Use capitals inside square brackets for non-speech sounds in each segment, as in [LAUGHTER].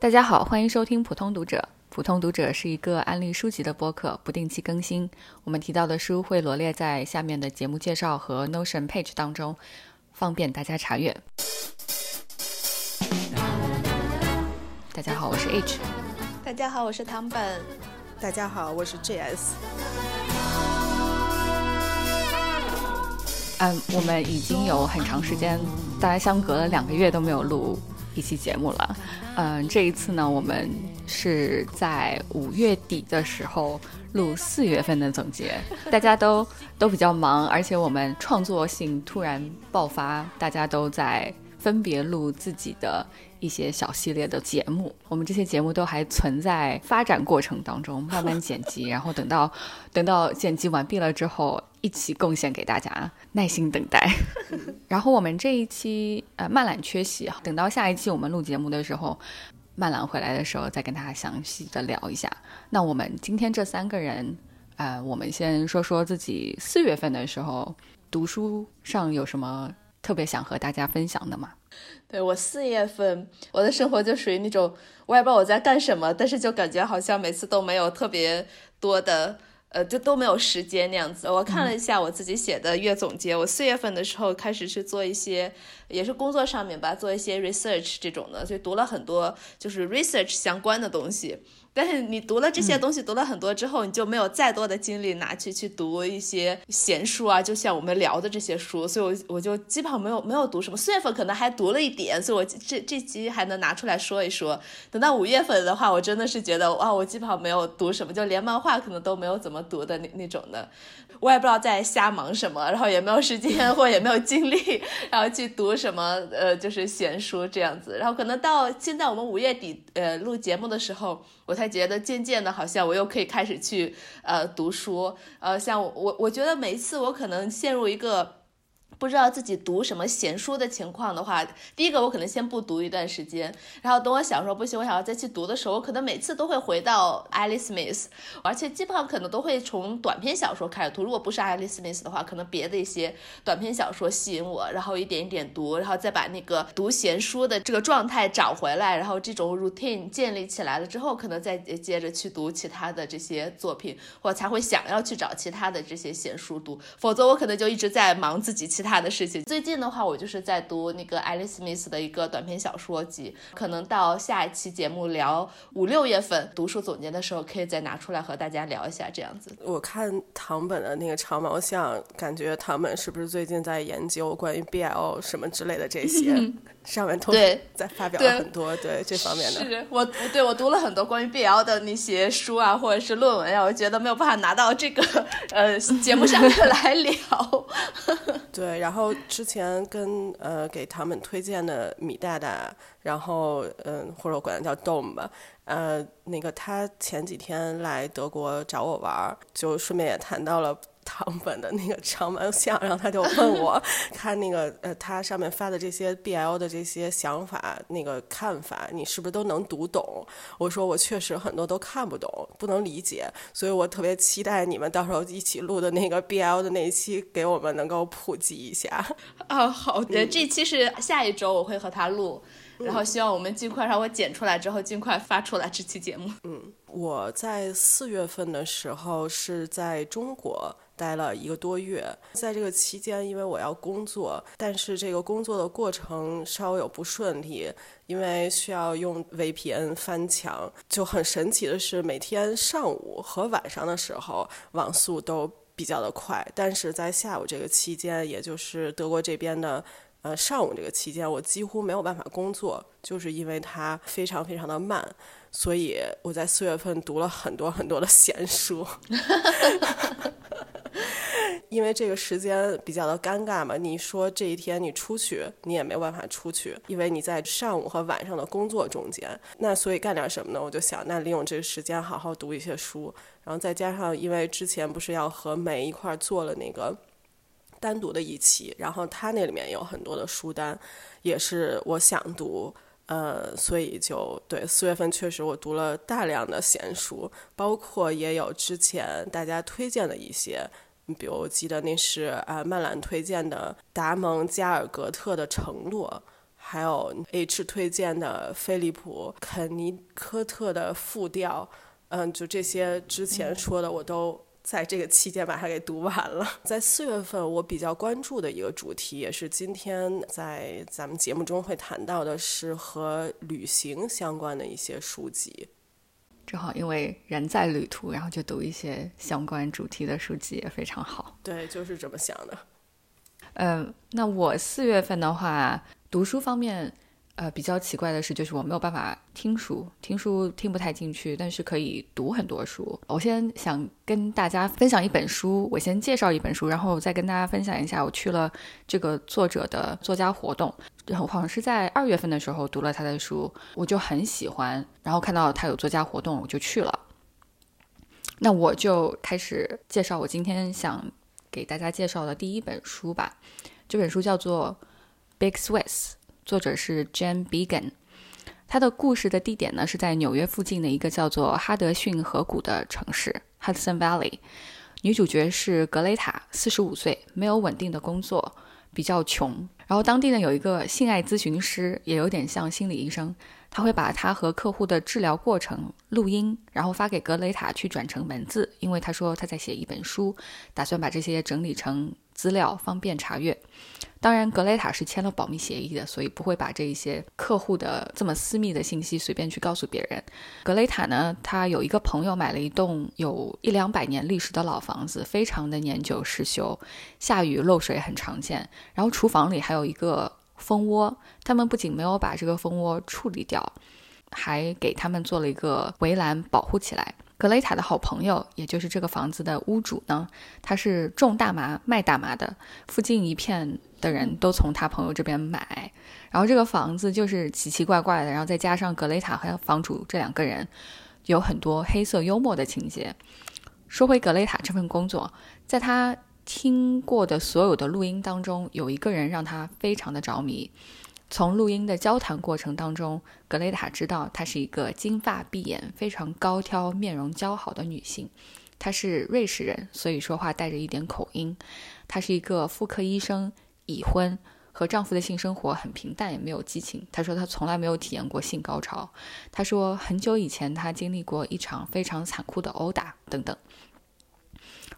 大家好，欢迎收听普通读者。普通读者是一个安利书籍的播客，不定期更新。我们提到的书会罗列在下面的节目介绍和 Notion page 当中，方便大家查阅。大家好，我是 H。大家好，我是唐本。大家好，我是 JS。嗯，我们已经有很长时间，大家相隔了两个月都没有录。一期节目了，嗯，这一次呢，我们是在五月底的时候录四月份的总结，大家都 [LAUGHS] 都比较忙，而且我们创作性突然爆发，大家都在分别录自己的一些小系列的节目，我们这些节目都还存在发展过程当中，慢慢剪辑，然后等到 [LAUGHS] 等到剪辑完毕了之后。一起贡献给大家，耐心等待。然后我们这一期呃，曼兰缺席，等到下一期我们录节目的时候，曼兰回来的时候再跟大家详细的聊一下。那我们今天这三个人，呃，我们先说说自己四月份的时候读书上有什么特别想和大家分享的吗？对我四月份我的生活就属于那种我也不知道我在干什么，但是就感觉好像每次都没有特别多的。呃，就都没有时间那样子。我看了一下我自己写的月总结，我四月份的时候开始去做一些，也是工作上面吧，做一些 research 这种的，所以读了很多就是 research 相关的东西。但是你读了这些东西，读了很多之后，你就没有再多的精力拿去去读一些闲书啊，就像我们聊的这些书，所以我我就基本上没有没有读什么。四月份可能还读了一点，所以我这这期还能拿出来说一说。等到五月份的话，我真的是觉得哇，我基本上没有读什么，就连漫画可能都没有怎么读的那那种的。我也不知道在瞎忙什么，然后也没有时间或也没有精力，然后去读什么呃就是闲书这样子。然后可能到现在我们五月底呃录节目的时候，我才觉得渐渐的好像我又可以开始去呃读书。呃，像我我觉得每一次我可能陷入一个。不知道自己读什么闲书的情况的话，第一个我可能先不读一段时间，然后等我想说不行，我想要再去读的时候，我可能每次都会回到 Alice Smith，而且基本上可能都会从短篇小说开始读。如果不是 Alice Smith 的话，可能别的一些短篇小说吸引我，然后一点一点读，然后再把那个读闲书的这个状态找回来，然后这种 routine 建立起来了之后，可能再接着去读其他的这些作品，或才会想要去找其他的这些闲书读，否则我可能就一直在忙自己其他。他的事情，最近的话，我就是在读那个 Alice Smith 的一个短篇小说集，可能到下一期节目聊五六月份读书总结的时候，可以再拿出来和大家聊一下这样子。我看唐本的那个长毛象，感觉唐本是不是最近在研究关于 BL 什么之类的这些？[LAUGHS] 上面都 [LAUGHS] 在发表了很多对这方面的。是我对我读了很多关于 BL 的那些书啊，或者是论文呀，我觉得没有办法拿到这个呃节目上面 [LAUGHS] 来聊。对，然后之前跟呃给他们推荐的米大大，然后嗯或者我管他叫 Dom 吧，呃那个他前几天来德国找我玩，就顺便也谈到了。唐本的那个长毛象，然后他就问我，看那个呃，他上面发的这些 BL 的这些想法、那个看法，你是不是都能读懂？我说我确实很多都看不懂，不能理解，所以我特别期待你们到时候一起录的那个 [LAUGHS] BL 的那一期，给我们能够普及一下。啊，好的，这期是下一周我会和他录，然后希望我们尽快让我剪出来之后尽快发出来这期节目。嗯，我在四月份的时候是在中国。待了一个多月，在这个期间，因为我要工作，但是这个工作的过程稍微有不顺利，因为需要用 VPN 翻墙。就很神奇的是，每天上午和晚上的时候网速都比较的快，但是在下午这个期间，也就是德国这边的呃上午这个期间，我几乎没有办法工作，就是因为它非常非常的慢。所以我在四月份读了很多很多的闲书。[LAUGHS] [LAUGHS] 因为这个时间比较的尴尬嘛，你说这一天你出去，你也没办法出去，因为你在上午和晚上的工作中间。那所以干点什么呢？我就想，那利用这个时间好好读一些书。然后再加上，因为之前不是要和梅一块做了那个单独的一期，然后他那里面有很多的书单，也是我想读，呃，所以就对四月份确实我读了大量的闲书，包括也有之前大家推荐的一些。你比如，我记得那是啊，曼兰推荐的达蒙加尔格特的承诺，还有 H 推荐的菲利普肯尼科特的复调，嗯，就这些之前说的我都。在这个期间把它给读完了。在四月份，我比较关注的一个主题，也是今天在咱们节目中会谈到的，是和旅行相关的一些书籍。正好因为人在旅途，然后就读一些相关主题的书籍也非常好。对，就是这么想的。嗯，那我四月份的话，读书方面。呃，比较奇怪的是，就是我没有办法听书，听书听不太进去，但是可以读很多书。我先想跟大家分享一本书，我先介绍一本书，然后再跟大家分享一下我去了这个作者的作家活动。然后好像是在二月份的时候读了他的书，我就很喜欢，然后看到他有作家活动，我就去了。那我就开始介绍我今天想给大家介绍的第一本书吧。这本书叫做《Big Swiss》。作者是 Jane Began，他的故事的地点呢是在纽约附近的一个叫做哈德逊河谷的城市 Hudson Valley。女主角是格雷塔，四十五岁，没有稳定的工作，比较穷。然后当地呢有一个性爱咨询师，也有点像心理医生，他会把他和客户的治疗过程录音，然后发给格雷塔去转成文字，因为他说他在写一本书，打算把这些整理成资料，方便查阅。当然，格雷塔是签了保密协议的，所以不会把这一些客户的这么私密的信息随便去告诉别人。格雷塔呢，他有一个朋友买了一栋有一两百年历史的老房子，非常的年久失修，下雨漏水很常见。然后厨房里还有一个蜂窝，他们不仅没有把这个蜂窝处理掉，还给他们做了一个围栏保护起来。格雷塔的好朋友，也就是这个房子的屋主呢，他是种大麻、卖大麻的，附近一片的人都从他朋友这边买。然后这个房子就是奇奇怪怪的，然后再加上格雷塔和房主这两个人，有很多黑色幽默的情节。说回格雷塔这份工作，在他听过的所有的录音当中，有一个人让他非常的着迷。从录音的交谈过程当中，格雷塔知道她是一个金发碧眼、非常高挑、面容姣好的女性。她是瑞士人，所以说话带着一点口音。她是一个妇科医生，已婚，和丈夫的性生活很平淡，也没有激情。她说她从来没有体验过性高潮。她说很久以前她经历过一场非常残酷的殴打等等。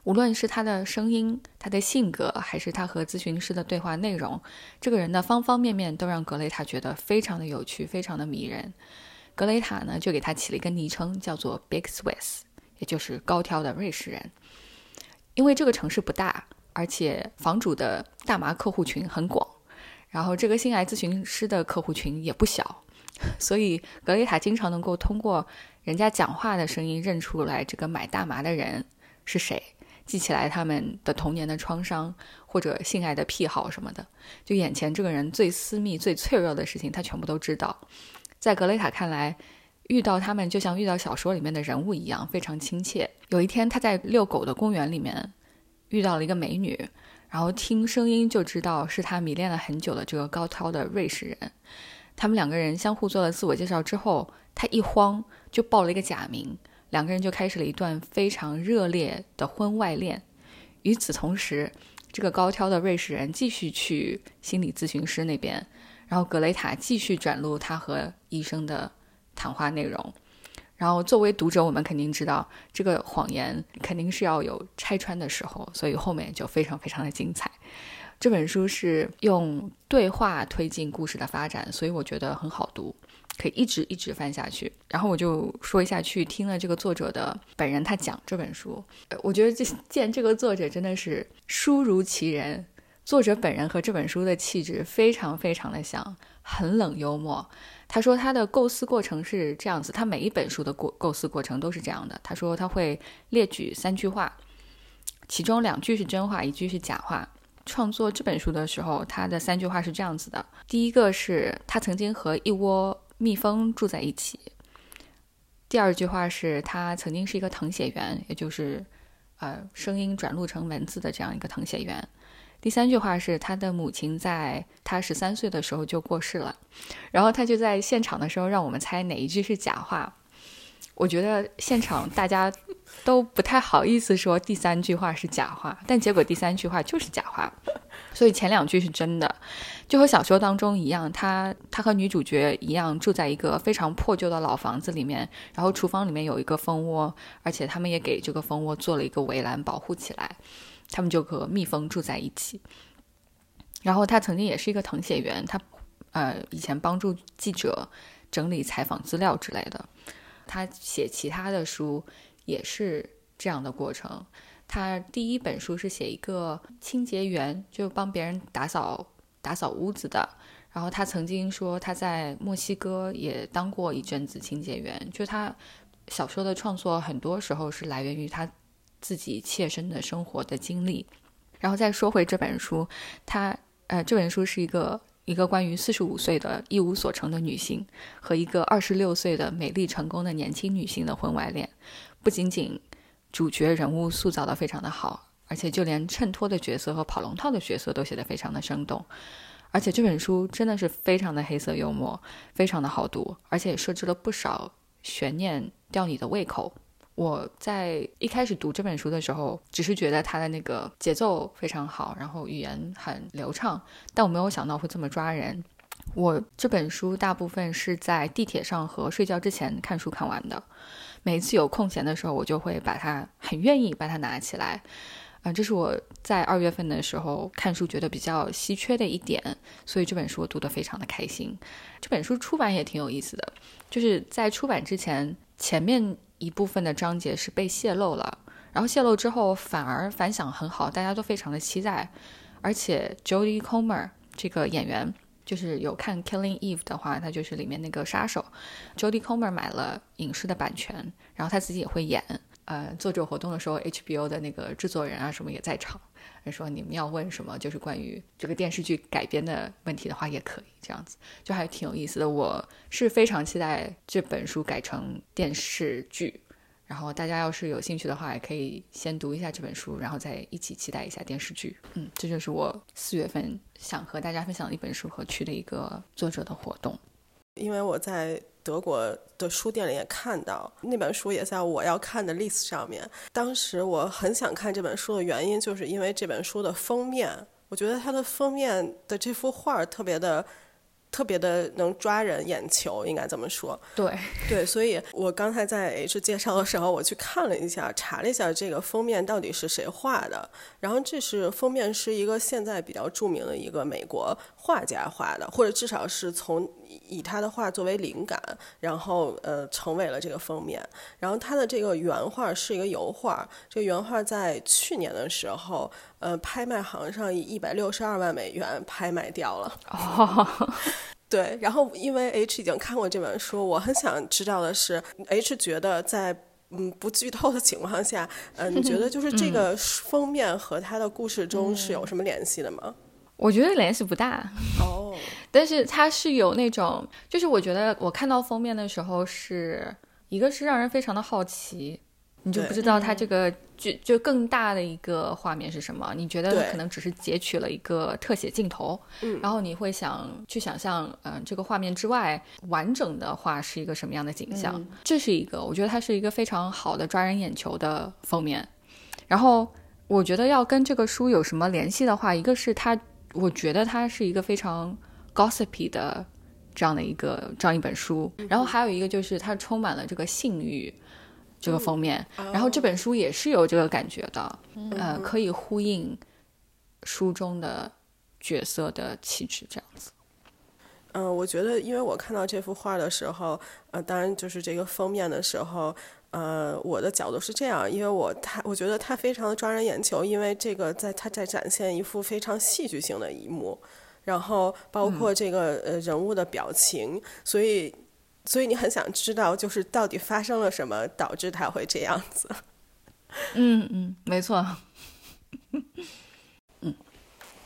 无论是他的声音、他的性格，还是他和咨询师的对话内容，这个人的方方面面都让格雷塔觉得非常的有趣，非常的迷人。格雷塔呢，就给他起了一个昵称，叫做 Big Swiss，也就是高挑的瑞士人。因为这个城市不大，而且房主的大麻客户群很广，然后这个性爱咨询师的客户群也不小，[LAUGHS] 所以格雷塔经常能够通过人家讲话的声音认出来这个买大麻的人是谁。记起来他们的童年的创伤，或者性爱的癖好什么的，就眼前这个人最私密、最脆弱的事情，他全部都知道。在格雷塔看来，遇到他们就像遇到小说里面的人物一样，非常亲切。有一天，他在遛狗的公园里面遇到了一个美女，然后听声音就知道是他迷恋了很久的这个高挑的瑞士人。他们两个人相互做了自我介绍之后，他一慌就报了一个假名。两个人就开始了一段非常热烈的婚外恋。与此同时，这个高挑的瑞士人继续去心理咨询师那边，然后格雷塔继续转录他和医生的谈话内容。然后作为读者，我们肯定知道这个谎言肯定是要有拆穿的时候，所以后面就非常非常的精彩。这本书是用对话推进故事的发展，所以我觉得很好读。可以一直一直翻下去，然后我就说一下去听了这个作者的本人他讲这本书，我觉得这见这个作者真的是书如其人，作者本人和这本书的气质非常非常的像，很冷幽默。他说他的构思过程是这样子，他每一本书的构构思过程都是这样的。他说他会列举三句话，其中两句是真话，一句是假话。创作这本书的时候，他的三句话是这样子的：第一个是他曾经和一窝。蜜蜂住在一起。第二句话是他曾经是一个誊写员，也就是，呃，声音转录成文字的这样一个誊写员。第三句话是他的母亲在他十三岁的时候就过世了，然后他就在现场的时候让我们猜哪一句是假话。我觉得现场大家都不太好意思说第三句话是假话，但结果第三句话就是假话。所以前两句是真的，就和小说当中一样，他他和女主角一样住在一个非常破旧的老房子里面，然后厨房里面有一个蜂窝，而且他们也给这个蜂窝做了一个围栏保护起来，他们就和蜜蜂住在一起。然后他曾经也是一个誊写员，他呃以前帮助记者整理采访资料之类的。他写其他的书也是这样的过程。他第一本书是写一个清洁员，就帮别人打扫打扫屋子的。然后他曾经说他在墨西哥也当过一阵子清洁员。就他小说的创作，很多时候是来源于他自己切身的生活的经历。然后再说回这本书，它呃这本书是一个一个关于四十五岁的一无所成的女性和一个二十六岁的美丽成功的年轻女性的婚外恋，不仅仅。主角人物塑造的非常的好，而且就连衬托的角色和跑龙套的角色都写得非常的生动，而且这本书真的是非常的黑色幽默，非常的好读，而且也设置了不少悬念吊你的胃口。我在一开始读这本书的时候，只是觉得它的那个节奏非常好，然后语言很流畅，但我没有想到会这么抓人。我这本书大部分是在地铁上和睡觉之前看书看完的。每一次有空闲的时候，我就会把它很愿意把它拿起来，啊，这是我在二月份的时候看书觉得比较稀缺的一点，所以这本书我读得非常的开心。这本书出版也挺有意思的，就是在出版之前，前面一部分的章节是被泄露了，然后泄露之后反而反响很好，大家都非常的期待，而且 Jodie Comer 这个演员。就是有看《Killing Eve》的话，他就是里面那个杀手，Jodie Comer 买了影视的版权，然后他自己也会演。呃，做这个活动的时候，HBO 的那个制作人啊什么也在场，说你们要问什么，就是关于这个电视剧改编的问题的话，也可以这样子，就还挺有意思的。我是非常期待这本书改成电视剧。然后大家要是有兴趣的话，也可以先读一下这本书，然后再一起期待一下电视剧。嗯，这就是我四月份想和大家分享的一本书和去的一个作者的活动。因为我在德国的书店里也看到那本书，也在我要看的 list 上面。当时我很想看这本书的原因，就是因为这本书的封面，我觉得它的封面的这幅画特别的。特别的能抓人眼球，应该这么说。对对，所以我刚才在 H 介绍的时候，我去看了一下，查了一下这个封面到底是谁画的。然后这是封面是一个现在比较著名的一个美国画家画的，或者至少是从以他的画作为灵感，然后呃成为了这个封面。然后他的这个原画是一个油画，这个原画在去年的时候。呃，拍卖行上以一百六十二万美元拍卖掉了。哦，[LAUGHS] 对，然后因为 H 已经看过这本书，我很想知道的是，H 觉得在嗯不剧透的情况下，嗯，你觉得就是这个封面和他的故事中是有什么联系的吗？我觉得联系不大。哦，[LAUGHS] 但是它是有那种，就是我觉得我看到封面的时候，是一个是让人非常的好奇。你就不知道它这个就就更大的一个画面是什么？你觉得可能只是截取了一个特写镜头，然后你会想去想象，嗯，这个画面之外完整的话是一个什么样的景象？这是一个，我觉得它是一个非常好的抓人眼球的封面。然后我觉得要跟这个书有什么联系的话，一个是它，我觉得它是一个非常 gossipy 的这样的一个这样一本书，然后还有一个就是它充满了这个性欲。这个封面，然后这本书也是有这个感觉的，呃，可以呼应书中的角色的气质，这样子。嗯，我觉得，因为我看到这幅画的时候，呃，当然就是这个封面的时候，呃，我的角度是这样，因为我他我觉得他非常的抓人眼球，因为这个在他在展现一幅非常戏剧性的一幕，然后包括这个呃人物的表情，所以。所以你很想知道，就是到底发生了什么，导致他会这样子。[LAUGHS] 嗯嗯，没错。嗯，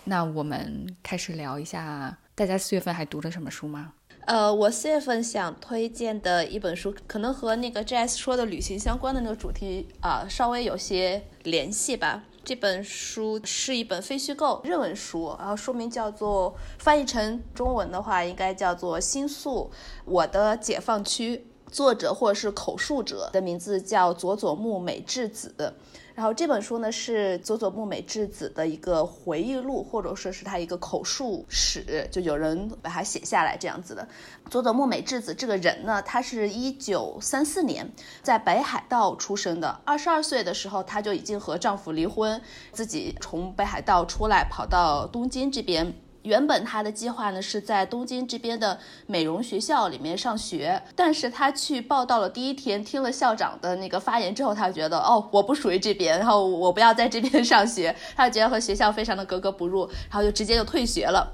那我们开始聊一下，大家四月份还读了什么书吗？呃，我四月份想推荐的一本书，可能和那个 Jazz 说的旅行相关的那个主题啊，稍微有些联系吧。这本书是一本非虚构日文书，然后书名叫做翻译成中文的话，应该叫做《新宿我的解放区》，作者或者是口述者的名字叫佐佐木美智子。然后这本书呢是佐佐木美智子的一个回忆录，或者说是他一个口述史，就有人把它写下来这样子的。佐佐木美智子这个人呢，他是一九三四年在北海道出生的，二十二岁的时候她就已经和丈夫离婚，自己从北海道出来，跑到东京这边。原本他的计划呢是在东京这边的美容学校里面上学，但是他去报道了第一天，听了校长的那个发言之后，他就觉得哦，我不属于这边，然后我不要在这边上学，他就觉得和学校非常的格格不入，然后就直接就退学了。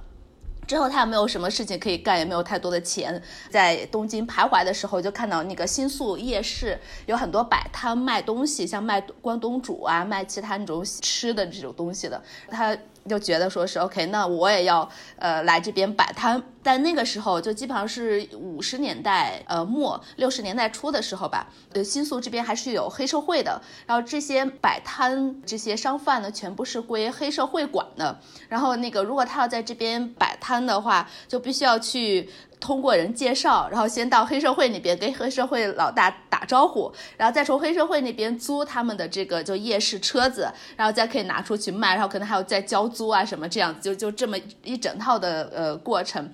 之后他也没有什么事情可以干，也没有太多的钱，在东京徘徊的时候，就看到那个新宿夜市有很多摆摊卖东西，像卖关东煮啊，卖其他那种吃的这种东西的，他。就觉得说是 OK，那我也要呃来这边摆摊。但那个时候就基本上是五十年代呃末六十年代初的时候吧，呃新宿这边还是有黑社会的。然后这些摆摊这些商贩呢，全部是归黑社会管的。然后那个如果他要在这边摆摊的话，就必须要去。通过人介绍，然后先到黑社会那边跟黑社会老大打招呼，然后再从黑社会那边租他们的这个就夜市车子，然后再可以拿出去卖，然后可能还有再交租啊什么这样子，就就这么一整套的呃过程。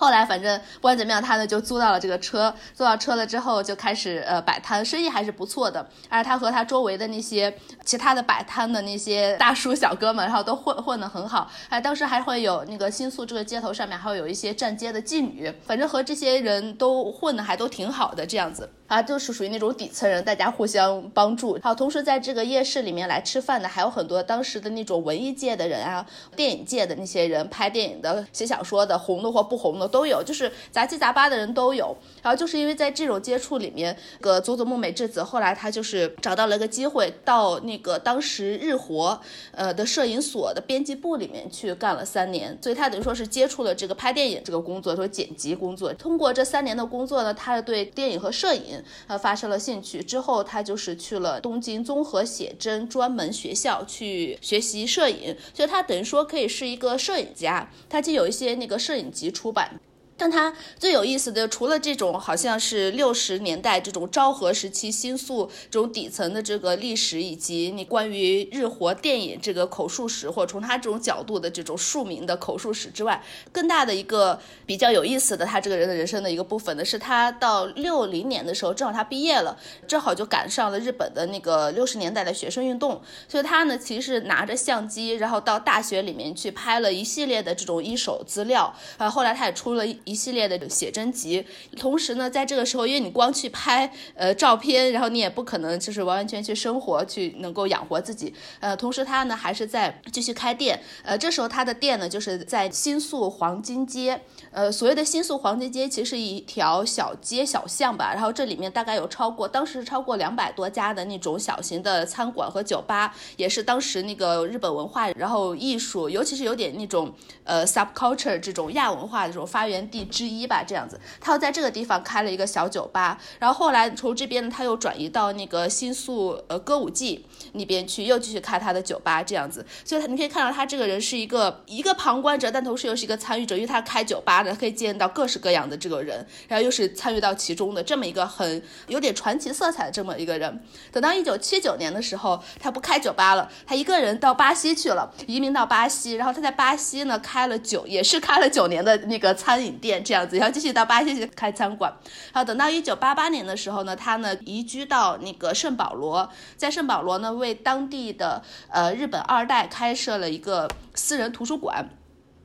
后来反正不管怎么样，他呢就租到了这个车，租到车了之后就开始呃摆摊，生意还是不错的。而他和他周围的那些其他的摆摊的那些大叔小哥们，然后都混混得很好。哎，当时还会有那个新宿这个街头上面还会有一些站街的妓女，反正和这些人都混得还都挺好的这样子。啊，就是属于那种底层人，大家互相帮助。好，同时在这个夜市里面来吃饭的还有很多当时的那种文艺界的人啊，电影界的那些人，拍电影的、写小说的，红的或不红的都有，就是杂七杂八的人都有。然后就是因为在这种接触里面，个佐佐木美智子后来他就是找到了一个机会，到那个当时日活呃的摄影所的编辑部里面去干了三年，所以他等于说是接触了这个拍电影这个工作，说剪辑工作。通过这三年的工作呢，他对电影和摄影。呃，发生了兴趣之后，他就是去了东京综合写真专门学校去学习摄影，所以他等于说可以是一个摄影家。他就有一些那个摄影集出版。但他最有意思的，除了这种好像是六十年代这种昭和时期新宿这种底层的这个历史，以及你关于日活电影这个口述史，或者从他这种角度的这种庶民的口述史之外，更大的一个比较有意思的他这个人的人生的一个部分呢，是他到六零年的时候，正好他毕业了，正好就赶上了日本的那个六十年代的学生运动，所以他呢其实拿着相机，然后到大学里面去拍了一系列的这种一手资料，啊，后来他也出了。一系列的写真集，同时呢，在这个时候，因为你光去拍呃照片，然后你也不可能就是完完全去生活，去能够养活自己。呃，同时他呢还是在继续开店。呃，这时候他的店呢就是在新宿黄金街。呃，所谓的新宿黄金街其实是一条小街小巷吧。然后这里面大概有超过当时超过两百多家的那种小型的餐馆和酒吧，也是当时那个日本文化，然后艺术，尤其是有点那种呃 subculture 这种亚文化的这种发源地。之一吧，这样子，他又在这个地方开了一个小酒吧，然后后来从这边呢，他又转移到那个新宿呃歌舞伎那边去，又继续开他的酒吧，这样子，所以他你可以看到他这个人是一个一个旁观者，但同时又是一个参与者，因为他开酒吧的，可以见到各式各样的这个人，然后又是参与到其中的这么一个很有点传奇色彩的这么一个人。等到一九七九年的时候，他不开酒吧了，他一个人到巴西去了，移民到巴西，然后他在巴西呢开了九，也是开了九年的那个餐饮店。这样子，然后继续到巴西去开餐馆。好，等到一九八八年的时候呢，他呢移居到那个圣保罗，在圣保罗呢为当地的呃日本二代开设了一个私人图书馆。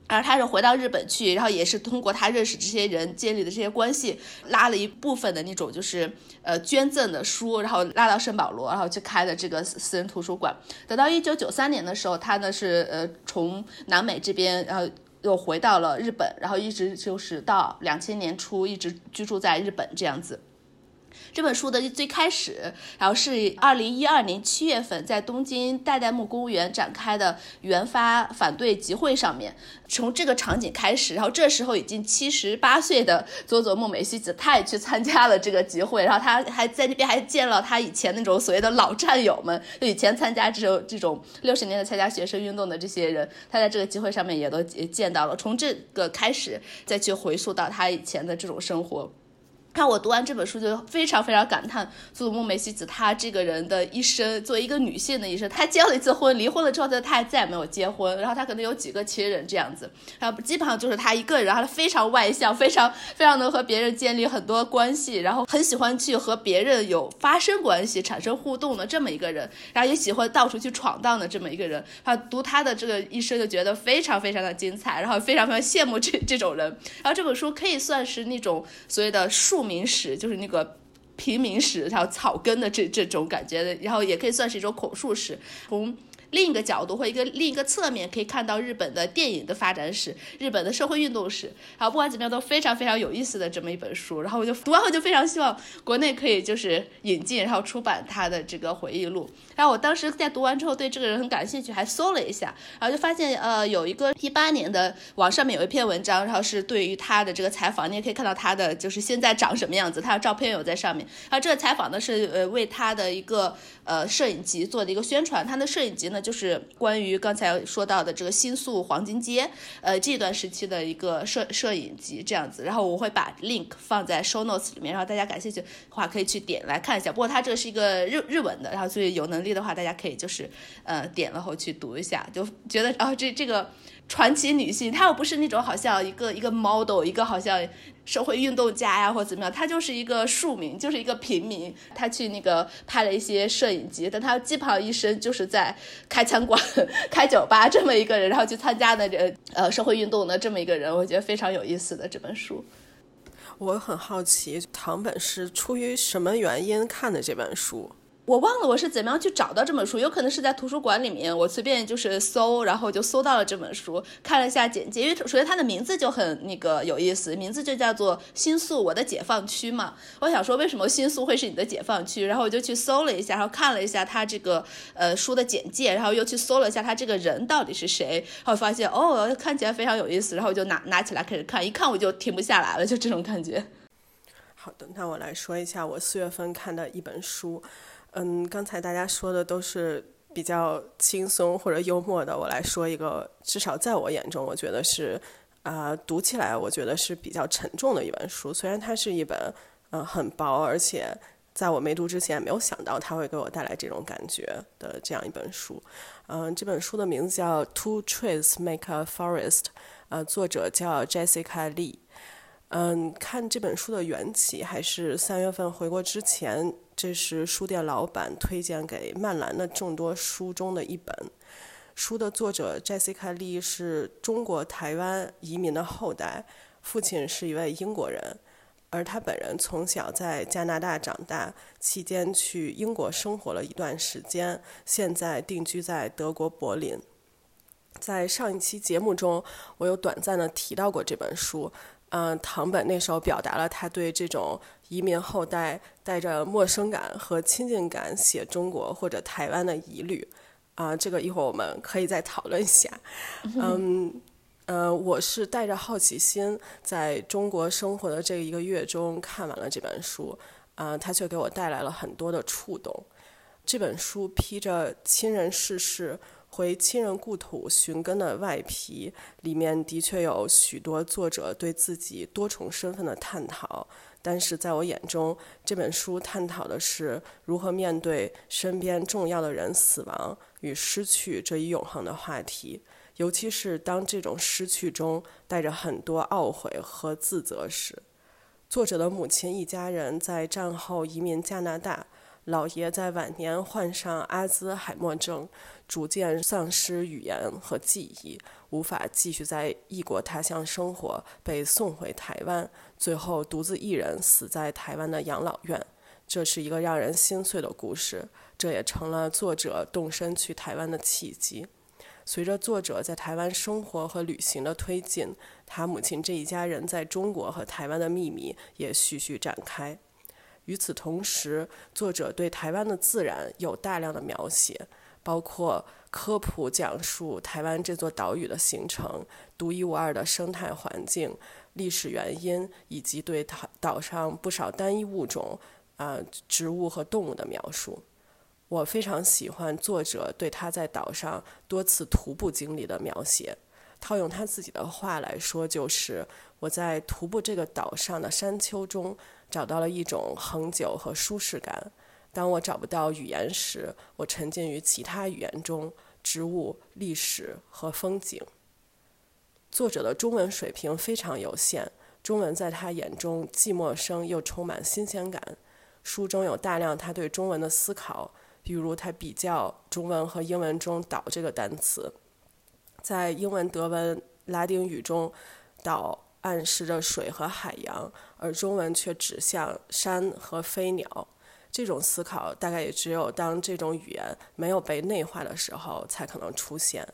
而他是回到日本去，然后也是通过他认识这些人建立的这些关系，拉了一部分的那种就是呃捐赠的书，然后拉到圣保罗，然后去开的这个私人图书馆。等到一九九三年的时候，他呢是呃从南美这边然后。又回到了日本，然后一直就是到两千年初一直居住在日本这样子。这本书的最开始，然后是二零一二年七月份在东京代代木公园展开的原发反对集会上面，从这个场景开始，然后这时候已经七十八岁的佐佐木美希子，他也去参加了这个集会，然后他还在那边还见了他以前那种所谓的老战友们，就以前参加这种这种六十年代参加学生运动的这些人，他在这个集会上面也都见到了。从这个开始，再去回溯到他以前的这种生活。看我读完这本书，就非常非常感叹佐佐木美希子她这个人的一生，作为一个女性的一生，她结了一次婚，离婚了之后，她她再也没有结婚，然后她可能有几个亲人这样子，然后基本上就是她一个人，她非常外向，非常非常能和别人建立很多关系，然后很喜欢去和别人有发生关系、产生互动的这么一个人，然后也喜欢到处去闯荡的这么一个人，她，读她的这个一生就觉得非常非常的精彩，然后非常非常羡慕这这种人，然后这本书可以算是那种所谓的树民史，就是那个平民史，还有草根的这这种感觉的，然后也可以算是一种口述史，从。另一个角度或一个另一个侧面，可以看到日本的电影的发展史、日本的社会运动史，然后不管怎么样都非常非常有意思的这么一本书。然后我就读完后就非常希望国内可以就是引进，然后出版他的这个回忆录。然后我当时在读完之后对这个人很感兴趣，还搜了一下，然后就发现呃有一个一八年的网上面有一篇文章，然后是对于他的这个采访，你也可以看到他的就是现在长什么样子，他的照片有在上面。然后这个采访呢是呃为他的一个呃摄影集做的一个宣传，他的摄影集呢。就是关于刚才说到的这个新宿黄金街，呃，这段时期的一个摄摄影集这样子，然后我会把 link 放在 show notes 里面，然后大家感兴趣的话可以去点来看一下。不过它这个是一个日日文的，然后所以有能力的话，大家可以就是呃点了后去读一下，就觉得哦这这个。传奇女性，她又不是那种好像一个一个 model，一个好像社会运动家呀，或怎么样，她就是一个庶民，就是一个平民。她去那个拍了一些摄影集，但她基本上一生就是在开餐馆、[LAUGHS] 开酒吧这么一个人，然后去参加的这呃社会运动的这么一个人，我觉得非常有意思的这本书。我很好奇，唐本是出于什么原因看的这本书？我忘了我是怎么样去找到这本书，有可能是在图书馆里面，我随便就是搜，然后就搜到了这本书，看了一下简介，因为首先它的名字就很那个有意思，名字就叫做新宿我的解放区嘛。我想说为什么新宿会是你的解放区，然后我就去搜了一下，然后看了一下它这个呃书的简介，然后又去搜了一下他这个人到底是谁，然后发现哦看起来非常有意思，然后我就拿拿起来开始看，一看我就停不下来了，就这种感觉。好的，那我来说一下我四月份看的一本书。嗯，刚才大家说的都是比较轻松或者幽默的，我来说一个，至少在我眼中，我觉得是啊，读起来我觉得是比较沉重的一本书。虽然它是一本嗯很薄，而且在我没读之前没有想到它会给我带来这种感觉的这样一本书。嗯，这本书的名字叫《Two Trees Make a Forest》，呃，作者叫 Jessica Lee。嗯，看这本书的缘起还是三月份回国之前。这是书店老板推荐给曼兰的众多书中的一本。书的作者 Jessica Lee 是中国台湾移民的后代，父亲是一位英国人，而他本人从小在加拿大长大，期间去英国生活了一段时间，现在定居在德国柏林。在上一期节目中，我有短暂的提到过这本书。嗯，唐本那时候表达了他对这种移民后代带着陌生感和亲近感写中国或者台湾的疑虑。啊，这个一会儿我们可以再讨论一下。[LAUGHS] 嗯，呃，我是带着好奇心在中国生活的这一个月中看完了这本书。啊，它却给我带来了很多的触动。这本书披着亲人逝世。回亲人故土寻根的外皮里面的确有许多作者对自己多重身份的探讨，但是在我眼中，这本书探讨的是如何面对身边重要的人死亡与失去这一永恒的话题，尤其是当这种失去中带着很多懊悔和自责时。作者的母亲一家人在战后移民加拿大。老爷在晚年患上阿兹海默症，逐渐丧失语言和记忆，无法继续在异国他乡生活，被送回台湾，最后独自一人死在台湾的养老院。这是一个让人心碎的故事，这也成了作者动身去台湾的契机。随着作者在台湾生活和旅行的推进，他母亲这一家人在中国和台湾的秘密也徐徐展开。与此同时，作者对台湾的自然有大量的描写，包括科普讲述台湾这座岛屿的形成、独一无二的生态环境、历史原因，以及对岛岛上不少单一物种啊植物和动物的描述。我非常喜欢作者对他在岛上多次徒步经历的描写。套用他自己的话来说，就是我在徒步这个岛上的山丘中。找到了一种恒久和舒适感。当我找不到语言时，我沉浸于其他语言中，植物、历史和风景。作者的中文水平非常有限，中文在他眼中既陌生又充满新鲜感。书中有大量他对中文的思考，比如他比较中文和英文中“岛”这个单词，在英文、德文、拉丁语中，“岛”暗示着水和海洋，而中文却指向山和飞鸟。这种思考大概也只有当这种语言没有被内化的时候才可能出现。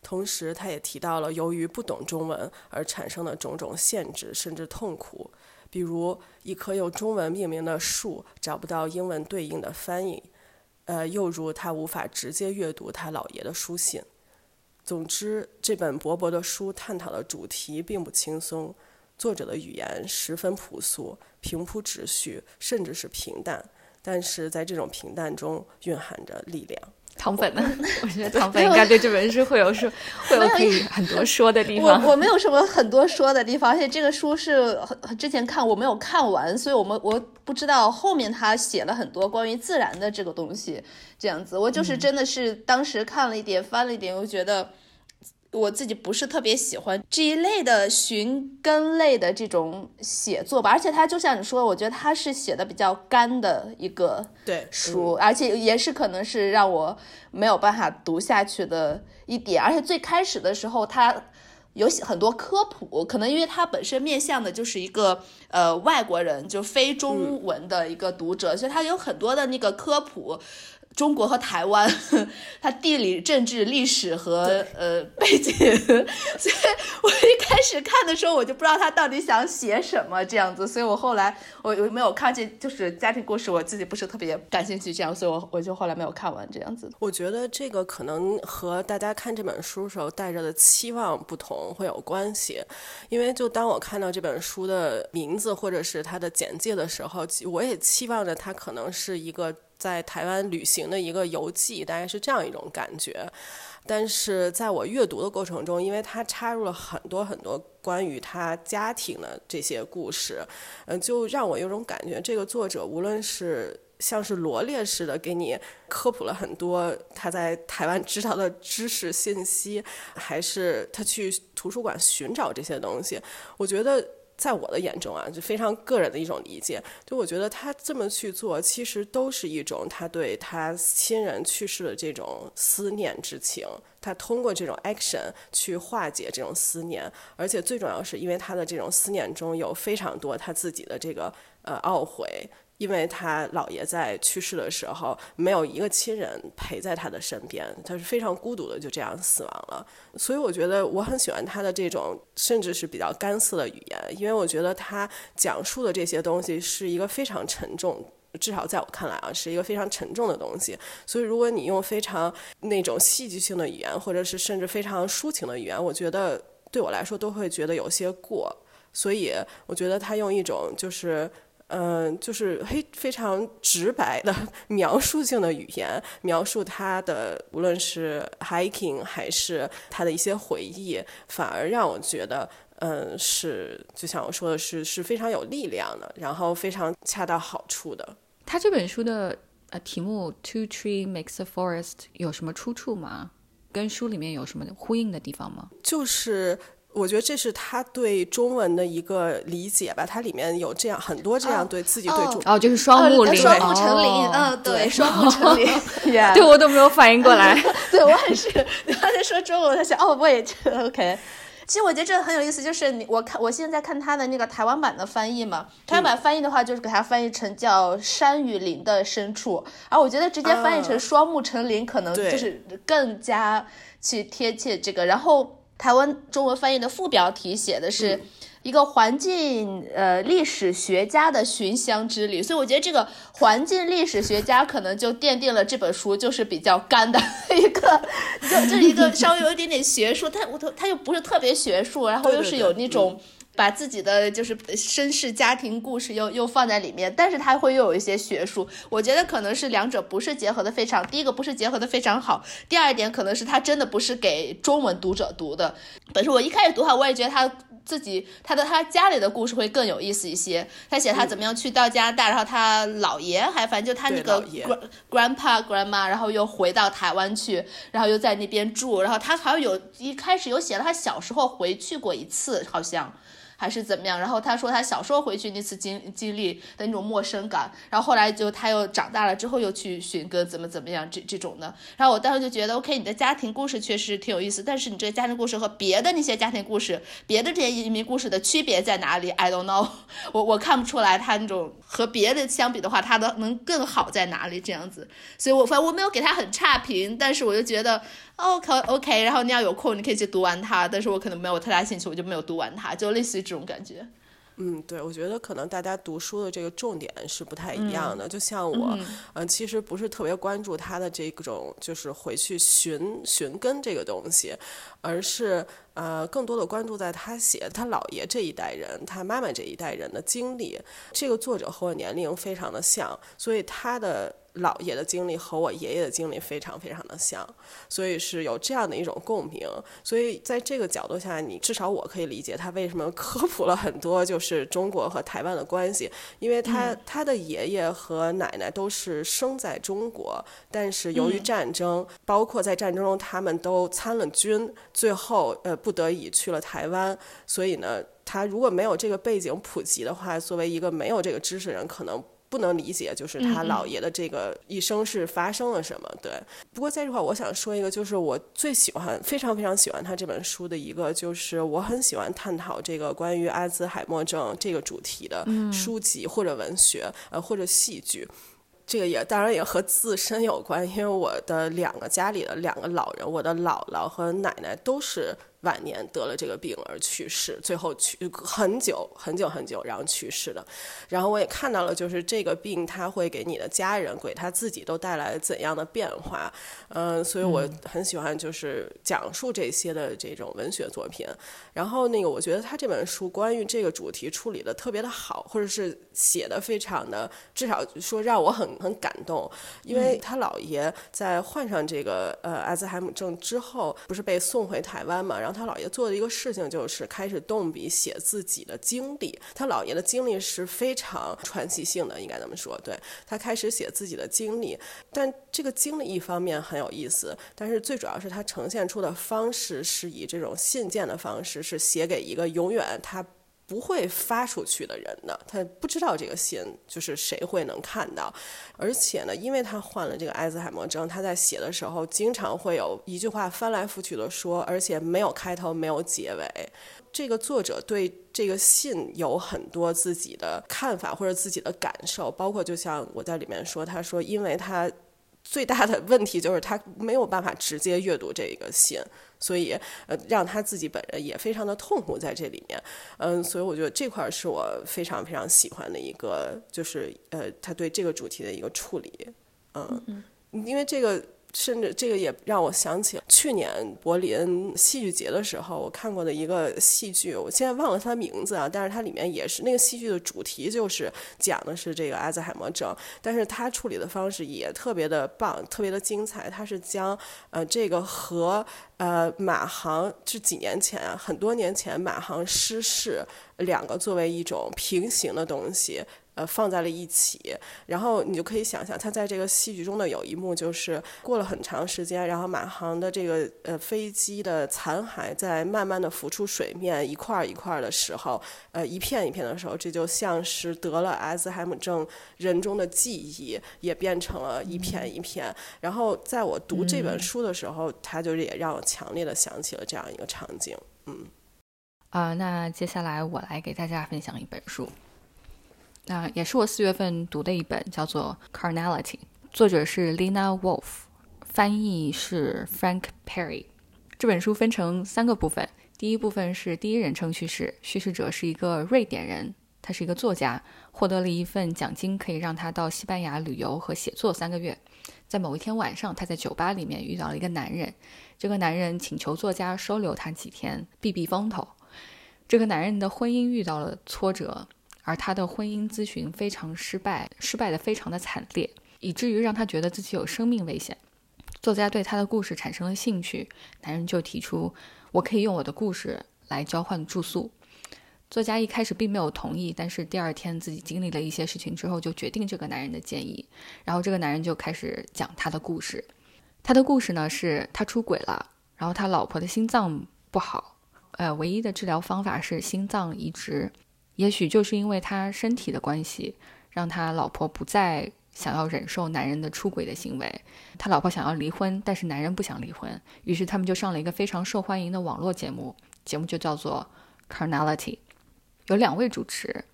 同时，他也提到了由于不懂中文而产生的种种限制甚至痛苦。比如一棵用中文命名的树找不到英文对应的翻译，呃，又如他无法直接阅读他姥爷的书信。总之，这本薄薄的书探讨的主题并不轻松，作者的语言十分朴素、平铺直叙，甚至是平淡，但是在这种平淡中蕴含着力量。糖粉呢？[LAUGHS] 我觉得 [LAUGHS] 糖粉应该对这本书会有说，[LAUGHS] 会有可以很多说的地方。我我没有什么很多说的地方，而且这个书是之前看我没有看完，所以我们我不知道后面他写了很多关于自然的这个东西。这样子，我就是真的是当时看了一点，翻了一点，我觉得。我自己不是特别喜欢这一类的寻根类的这种写作吧，而且它就像你说，我觉得它是写的比较干的一个书，而且也是可能是让我没有办法读下去的一点。而且最开始的时候，它有很多科普，可能因为它本身面向的就是一个呃外国人，就非中文的一个读者，所以它有很多的那个科普。中国和台湾，[LAUGHS] 它地理、政治、历史和呃背景，所以我一开始看的时候，我就不知道他到底想写什么这样子，所以我后来我我没有看这就是家庭故事，我自己不是特别感兴趣，这样，所以我我就后来没有看完这样子。我觉得这个可能和大家看这本书时候带着的期望不同会有关系，因为就当我看到这本书的名字或者是它的简介的时候，我也期望着它可能是一个。在台湾旅行的一个游记，大概是这样一种感觉。但是在我阅读的过程中，因为它插入了很多很多关于他家庭的这些故事，嗯，就让我有种感觉，这个作者无论是像是罗列式的给你科普了很多他在台湾知道的知识信息，还是他去图书馆寻找这些东西，我觉得。在我的眼中啊，就非常个人的一种理解。就我觉得他这么去做，其实都是一种他对他亲人去世的这种思念之情。他通过这种 action 去化解这种思念，而且最重要是因为他的这种思念中有非常多他自己的这个呃懊悔。因为他姥爷在去世的时候，没有一个亲人陪在他的身边，他是非常孤独的，就这样死亡了。所以我觉得我很喜欢他的这种，甚至是比较干涩的语言，因为我觉得他讲述的这些东西是一个非常沉重，至少在我看来啊，是一个非常沉重的东西。所以如果你用非常那种戏剧性的语言，或者是甚至非常抒情的语言，我觉得对我来说都会觉得有些过。所以我觉得他用一种就是。嗯，就是非非常直白的 [LAUGHS] 描述性的语言，描述他的无论是 hiking 还是他的一些回忆，反而让我觉得，嗯，是就像我说的是是非常有力量的，然后非常恰到好处的。他这本书的呃题目 “Two Tree Makes a Forest” 有什么出处吗？跟书里面有什么呼应的地方吗？就是。我觉得这是他对中文的一个理解吧，它里面有这样很多这样对自己对中哦，就是双木林，双木成林，嗯，对，双木成林，[LAUGHS] [LAUGHS] 对我都没有反应过来，[LAUGHS] 对我也是，他在说中文，他想，哦，wait，OK，其实我觉得这个很有意思，就是你我看我现在看他的那个台湾版的翻译嘛，台湾版翻译的话就是给它翻译成叫山与林的深处，而我觉得直接翻译成双木成林可能就是更加去贴切这个，然后。台湾中文翻译的副标题写的是一个环境呃历史学家的寻香之旅，所以我觉得这个环境历史学家可能就奠定了这本书就是比较干的一个，[LAUGHS] 就就是一个稍微有一点点学术，他我他又不是特别学术，然后又是有那种把自己的就是身世、家庭故事又又放在里面，但是他会又有一些学术。我觉得可能是两者不是结合的非常，第一个不是结合的非常好，第二点可能是他真的不是给中文读者读的。本身我一开始读哈，我也觉得他。自己他的他家里的故事会更有意思一些。他写他怎么样去到加拿大，然后他姥爷还反正就他那个 grandpa grandma，然后又回到台湾去，然后又在那边住，然后他好像有一开始有写了他小时候回去过一次，好像。还是怎么样？然后他说他小时候回去那次经经历的那种陌生感，然后后来就他又长大了之后又去寻根怎么怎么样这这种的。然后我当时就觉得，OK，你的家庭故事确实挺有意思，但是你这个家庭故事和别的那些家庭故事、别的这些移民故事的区别在哪里？I don't know，[LAUGHS] 我我看不出来他那种和别的相比的话，他的能更好在哪里这样子。所以我反正我没有给他很差评，但是我就觉得。OK OK，然后你要有空，你可以去读完它。但是我可能没有太大兴趣，我就没有读完它，就类似于这种感觉。嗯，对，我觉得可能大家读书的这个重点是不太一样的。就像我，嗯，其实不是特别关注他的这种，就是回去寻寻根这个东西，而是呃，更多的关注在他写他姥爷这一代人，他妈妈这一代人的经历。这个作者和我年龄非常的像，所以他的。姥爷的经历和我爷爷的经历非常非常的像，所以是有这样的一种共鸣。所以在这个角度下，你至少我可以理解他为什么 [LAUGHS] 科普了很多，就是中国和台湾的关系，因为他他的爷爷和奶奶都是生在中国，但是由于战争，包括在战争中他们都参了军，最后呃不得已去了台湾，所以呢，他如果没有这个背景普及的话，作为一个没有这个知识人，可能。不能理解，就是他姥爷的这个一生是发生了什么？对。不过在这块，我想说一个，就是我最喜欢、非常非常喜欢他这本书的一个，就是我很喜欢探讨这个关于阿兹海默症这个主题的书籍或者文学，呃，或者戏剧。这个也当然也和自身有关，因为我的两个家里的两个老人，我的姥姥和奶奶都是。晚年得了这个病而去世，最后去很久很久很久，然后去世的。然后我也看到了，就是这个病它会给你的家人、给他自己都带来怎样的变化。嗯，所以我很喜欢就是讲述这些的这种文学作品。然后那个，我觉得他这本书关于这个主题处理的特别的好，或者是写的非常的，至少说让我很很感动。因为他姥爷在患上这个呃阿兹海默症之后，不是被送回台湾嘛？然后然后他姥爷做的一个事情就是开始动笔写自己的经历。他姥爷的经历是非常传奇性的，应该这么说。对他开始写自己的经历，但这个经历一方面很有意思，但是最主要是他呈现出的方式是以这种信件的方式，是写给一个永远他。不会发出去的人呢，他不知道这个信就是谁会能看到，而且呢，因为他患了这个艾兹海默症，他在写的时候经常会有一句话翻来覆去的说，而且没有开头，没有结尾。这个作者对这个信有很多自己的看法或者自己的感受，包括就像我在里面说，他说，因为他最大的问题就是他没有办法直接阅读这个信。所以，呃，让他自己本人也非常的痛苦在这里面，嗯，所以我觉得这块是我非常非常喜欢的一个，就是呃，他对这个主题的一个处理，嗯，因为这个。甚至这个也让我想起去年柏林戏剧节的时候，我看过的一个戏剧，我现在忘了它名字啊，但是它里面也是那个戏剧的主题就是讲的是这个阿兹海默症，但是它处理的方式也特别的棒，特别的精彩。它是将呃这个和呃马航是几年前啊，很多年前马航失事两个作为一种平行的东西。呃，放在了一起，然后你就可以想象，他在这个戏剧中的有一幕，就是过了很长时间，然后马航的这个呃飞机的残骸在慢慢的浮出水面，一块儿一块儿的时候，呃，一片一片的时候，这就像是得了阿兹海默症人中的记忆也变成了一片一片。然后在我读这本书的时候，它就是也让我强烈的想起了这样一个场景。嗯，啊，那接下来我来给大家分享一本书。那也是我四月份读的一本，叫做《Carnality》，作者是 Lina Wolf，翻译是 Frank Perry。这本书分成三个部分，第一部分是第一人称叙事，叙事者是一个瑞典人，他是一个作家，获得了一份奖金，可以让他到西班牙旅游和写作三个月。在某一天晚上，他在酒吧里面遇到了一个男人，这个男人请求作家收留他几天，避避风头。这个男人的婚姻遇到了挫折，而他的婚姻咨询非常失败，失败的非常的惨烈，以至于让他觉得自己有生命危险。作家对他的故事产生了兴趣，男人就提出：“我可以用我的故事来交换住宿。”作家一开始并没有同意，但是第二天自己经历了一些事情之后，就决定这个男人的建议。然后这个男人就开始讲他的故事。他的故事呢是他出轨了，然后他老婆的心脏不好，呃，唯一的治疗方法是心脏移植。也许就是因为他身体的关系，让他老婆不再想要忍受男人的出轨的行为。他老婆想要离婚，但是男人不想离婚，于是他们就上了一个非常受欢迎的网络节目，节目就叫做《Carnality》。有两位主持，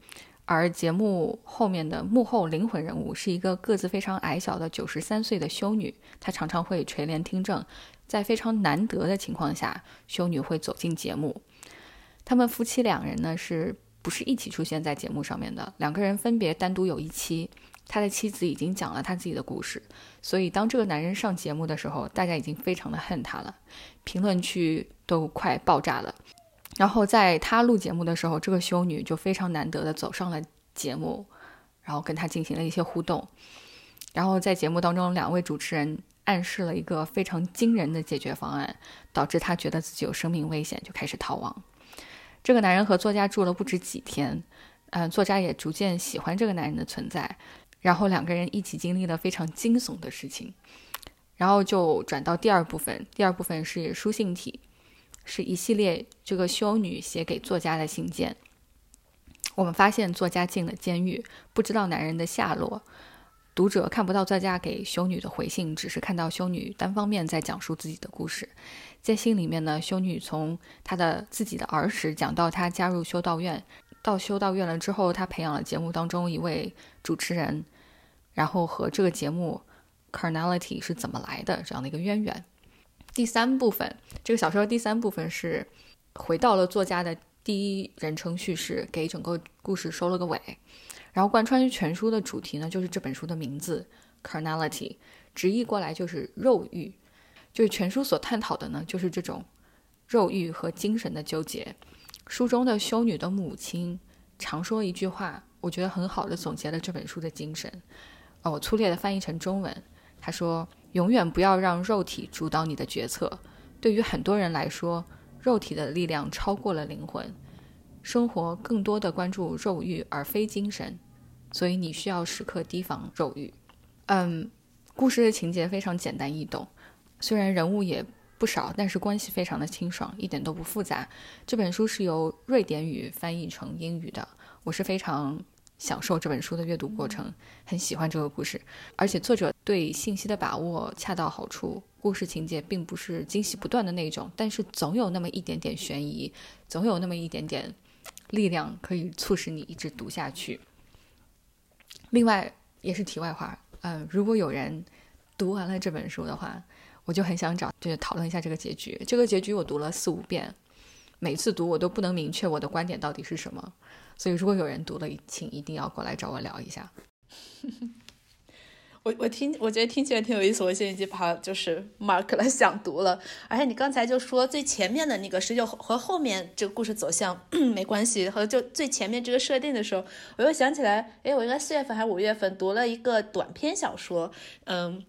而节目后面的幕后灵魂人物是一个个子非常矮小的九十三岁的修女，她常常会垂帘听政，在非常难得的情况下，修女会走进节目。他们夫妻两人呢，是不是一起出现在节目上面的？两个人分别单独有一期。他的妻子已经讲了他自己的故事，所以当这个男人上节目的时候，大家已经非常的恨他了，评论区都快爆炸了。然后在他录节目的时候，这个修女就非常难得的走上了节目，然后跟他进行了一些互动。然后在节目当中，两位主持人暗示了一个非常惊人的解决方案，导致他觉得自己有生命危险，就开始逃亡。这个男人和作家住了不止几天，嗯，作家也逐渐喜欢这个男人的存在。然后两个人一起经历了非常惊悚的事情，然后就转到第二部分。第二部分是书信体。是一系列这个修女写给作家的信件。我们发现作家进了监狱，不知道男人的下落。读者看不到作家给修女的回信，只是看到修女单方面在讲述自己的故事。在信里面呢，修女从她的自己的儿时讲到她加入修道院，到修道院了之后，她培养了节目当中一位主持人，然后和这个节目 Carnality 是怎么来的这样的一个渊源。第三部分，这个小说的第三部分是回到了作家的第一人称叙事，给整个故事收了个尾。然后贯穿于全书的主题呢，就是这本书的名字 “carnality”，直译过来就是肉欲。就是全书所探讨的呢，就是这种肉欲和精神的纠结。书中的修女的母亲常说一句话，我觉得很好的总结了这本书的精神。哦，我粗略的翻译成中文，她说。永远不要让肉体主导你的决策。对于很多人来说，肉体的力量超过了灵魂，生活更多的关注肉欲而非精神，所以你需要时刻提防肉欲。嗯，故事的情节非常简单易懂，虽然人物也不少，但是关系非常的清爽，一点都不复杂。这本书是由瑞典语翻译成英语的，我是非常。享受这本书的阅读过程，很喜欢这个故事，而且作者对信息的把握恰到好处，故事情节并不是惊喜不断的那种，但是总有那么一点点悬疑，总有那么一点点力量可以促使你一直读下去。另外，也是题外话，嗯，如果有人读完了这本书的话，我就很想找，就是讨论一下这个结局。这个结局我读了四五遍，每次读我都不能明确我的观点到底是什么。所以，如果有人读了，请一定要过来找我聊一下。[LAUGHS] 我我听，我觉得听起来挺有意思，我现在已经把就是 mark 了，[LAUGHS] 想读了。而且你刚才就说最前面的那个是就和后面这个故事走向 [CLEARS THROAT] 没关系，和就最前面这个设定的时候，我又想起来，哎，我应该四月份还是五月份读了一个短篇小说，嗯，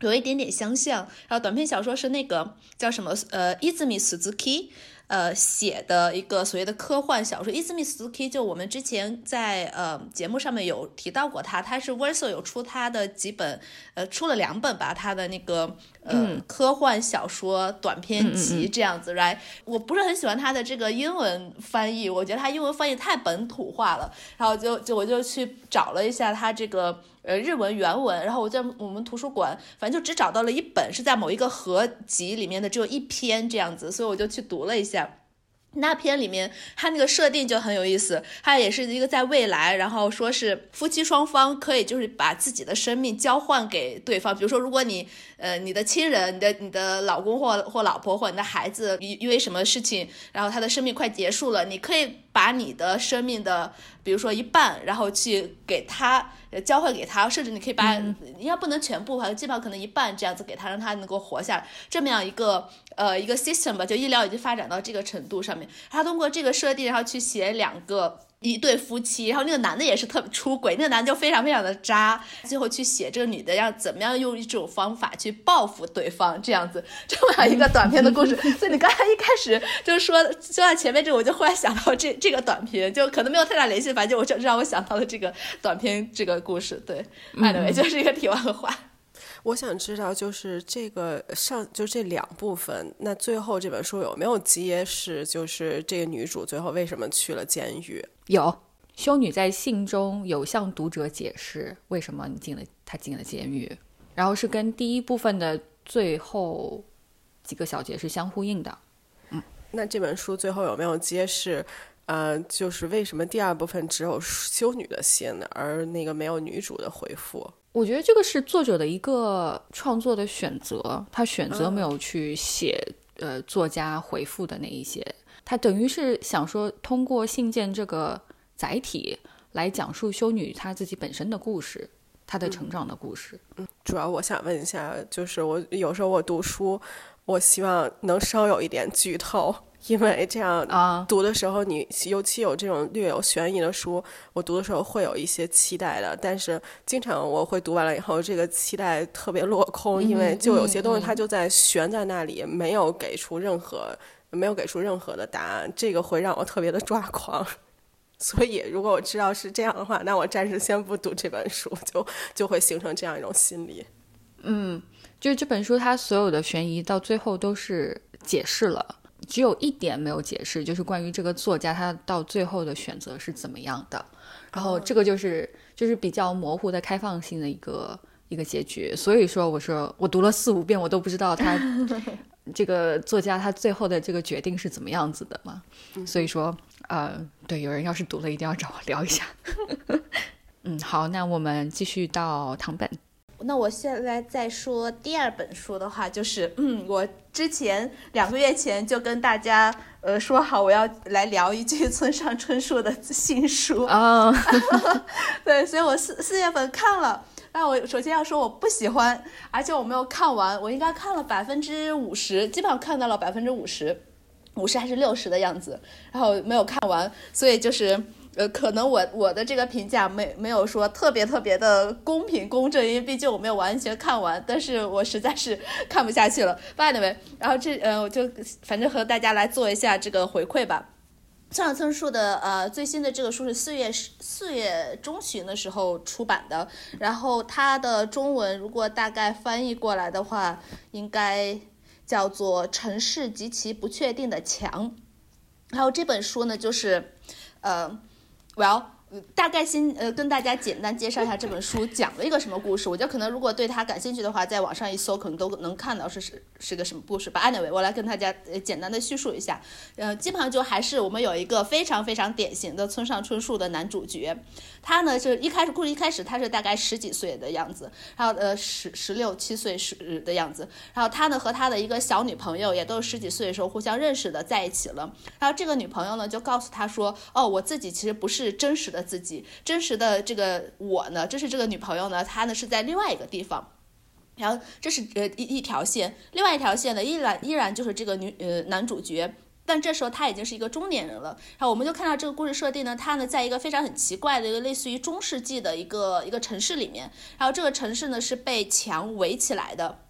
有一点点相像。然后短篇小说是那个叫什么呃伊兹米斯兹 key。呃，写的一个所谓的科幻小说，伊兹米斯基就我们之前在呃节目上面有提到过他，他是 Verso 有出他的几本，呃，出了两本吧，他的那个呃科幻小说短篇集这样子，right？我不是很喜欢他的这个英文翻译，我觉得他英文翻译太本土化了，然后就就我就去找了一下他这个。呃，日文原文，然后我在我们图书馆，反正就只找到了一本，是在某一个合集里面的，只有一篇这样子，所以我就去读了一下。那篇里面，它那个设定就很有意思，它也是一个在未来，然后说是夫妻双方可以就是把自己的生命交换给对方，比如说如果你呃你的亲人、你的你的老公或或老婆或你的孩子因因为什么事情，然后他的生命快结束了，你可以。把你的生命的，比如说一半，然后去给他交换给他，甚至你可以把，应该不能全部吧，基本上可能一半这样子给他，让他能够活下来，这么样一个呃一个 system 吧，就医疗已经发展到这个程度上面，他通过这个设定，然后去写两个。一对夫妻，然后那个男的也是特别出轨，那个男的就非常非常的渣，最后去写这个女的要怎么样用一种方法去报复对方，这样子这么样一个短片的故事。所以你刚才一开始就是说说到前面这个，我就忽然想到这这个短片，就可能没有太大联系，反正我就让我想到了这个短片这个故事。对，anyway 就是一个题外话。我想知道，就是这个上就这两部分，那最后这本书有没有揭示，就是这个女主最后为什么去了监狱？有，修女在信中有向读者解释为什么你进了她进了监狱，然后是跟第一部分的最后几个小节是相呼应的。嗯，那这本书最后有没有揭示，呃，就是为什么第二部分只有修女的信，而那个没有女主的回复？我觉得这个是作者的一个创作的选择，他选择没有去写呃作家回复的那一些，他等于是想说通过信件这个载体来讲述修女她自己本身的故事，她的成长的故事。嗯，主要我想问一下，就是我有时候我读书，我希望能稍有一点剧透。因为这样啊，读的时候你尤其有这种略有悬疑的书，我读的时候会有一些期待的。但是经常我会读完了以后，这个期待特别落空，因为就有些东西它就在悬在那里，没有给出任何没有给出任何的答案，这个会让我特别的抓狂。[LAUGHS] 所以如果我知道是这样的话，那我暂时先不读这本书，就就会形成这样一种心理。嗯，就是这本书它所有的悬疑到最后都是解释了。只有一点没有解释，就是关于这个作家他到最后的选择是怎么样的。然后这个就是就是比较模糊的开放性的一个一个结局。所以说，我说我读了四五遍，我都不知道他 [LAUGHS] 这个作家他最后的这个决定是怎么样子的嘛。所以说，呃，对，有人要是读了，一定要找我聊一下。[LAUGHS] 嗯，好，那我们继续到唐本。那我现在再说第二本书的话，就是嗯，我之前两个月前就跟大家呃说好，我要来聊一句村上春树的新书啊。[LAUGHS] [LAUGHS] 对，所以我四四月份看了。那我首先要说我不喜欢，而且我没有看完，我应该看了百分之五十，基本上看到了百分之五十，五十还是六十的样子，然后没有看完，所以就是。呃，可能我我的这个评价没没有说特别特别的公平公正，因为毕竟我没有完全看完，但是我实在是 [LAUGHS] 看不下去了。By the way，然后这呃，我就反正和大家来做一下这个回馈吧。村上春树的呃最新的这个书是四月四月中旬的时候出版的，然后它的中文如果大概翻译过来的话，应该叫做《城市及其不确定的墙》。然后这本书呢，就是呃。Well，大概先呃跟大家简单介绍一下这本书讲了一个什么故事。我觉得可能如果对他感兴趣的话，在网上一搜可能都能看到是是是个什么故事吧。Anyway，我来跟大家呃简单的叙述一下。呃，基本上就还是我们有一个非常非常典型的村上春树的男主角。他呢，就一开始故事一开始他是大概十几岁的样子，然后呃十十六七岁时的样子，然后他呢和他的一个小女朋友也都是十几岁的时候互相认识的，在一起了。然后这个女朋友呢就告诉他说：“哦，我自己其实不是真实的自己，真实的这个我呢，这是这个女朋友呢，她呢是在另外一个地方。然后这是呃一一条线，另外一条线呢依然依然就是这个女呃男主角。”但这时候他已经是一个中年人了，然后我们就看到这个故事设定呢，他呢在一个非常很奇怪的一个类似于中世纪的一个一个城市里面，然后这个城市呢是被墙围起来的。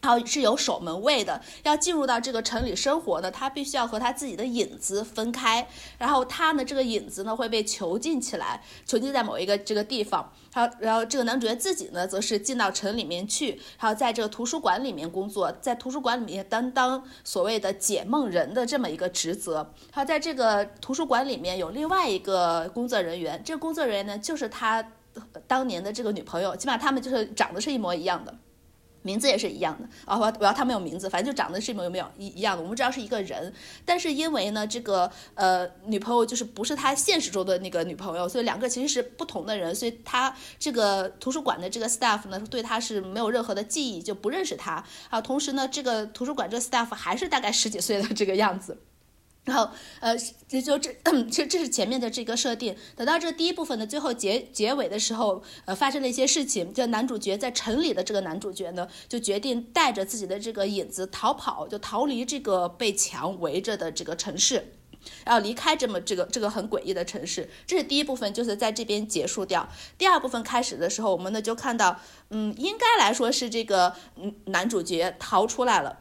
然后是有守门卫的，要进入到这个城里生活呢，他必须要和他自己的影子分开。然后他呢，这个影子呢会被囚禁起来，囚禁在某一个这个地方。然后，然后这个男主角自己呢，则是进到城里面去，然后在这个图书馆里面工作，在图书馆里面担当所谓的解梦人的这么一个职责。然后在这个图书馆里面有另外一个工作人员，这个工作人员呢就是他当年的这个女朋友，起码他们就是长得是一模一样的。名字也是一样的啊，我我要他没有名字，反正就长得是有没有一一样的。我们知道是一个人，但是因为呢，这个呃女朋友就是不是他现实中的那个女朋友，所以两个其实是不同的人，所以他这个图书馆的这个 staff 呢，对他是没有任何的记忆，就不认识他啊。同时呢，这个图书馆这个 staff 还是大概十几岁的这个样子。然后，呃，这就这，[CLEARS THROAT] 这这是前面的这个设定。等到这第一部分的最后结结尾的时候，呃，发生了一些事情。这男主角在城里的这个男主角呢，就决定带着自己的这个影子逃跑，就逃离这个被墙围着的这个城市，然后离开这么这个这个很诡异的城市。这是第一部分，就是在这边结束掉。第二部分开始的时候，我们呢就看到，嗯，应该来说是这个嗯男主角逃出来了。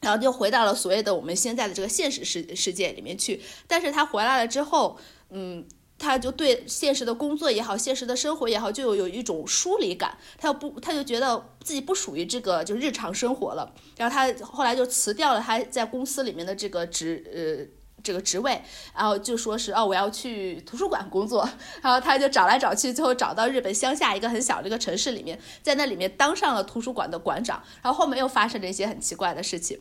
然后就回到了所谓的我们现在的这个现实世世界里面去，但是他回来了之后，嗯，他就对现实的工作也好，现实的生活也好，就有一种疏离感，他又不，他就觉得自己不属于这个就日常生活了，然后他后来就辞掉了他在公司里面的这个职呃这个职位，然后就说是哦我要去图书馆工作，然后他就找来找去，最后找到日本乡下一个很小的一个城市里面，在那里面当上了图书馆的馆长，然后后面又发生了一些很奇怪的事情。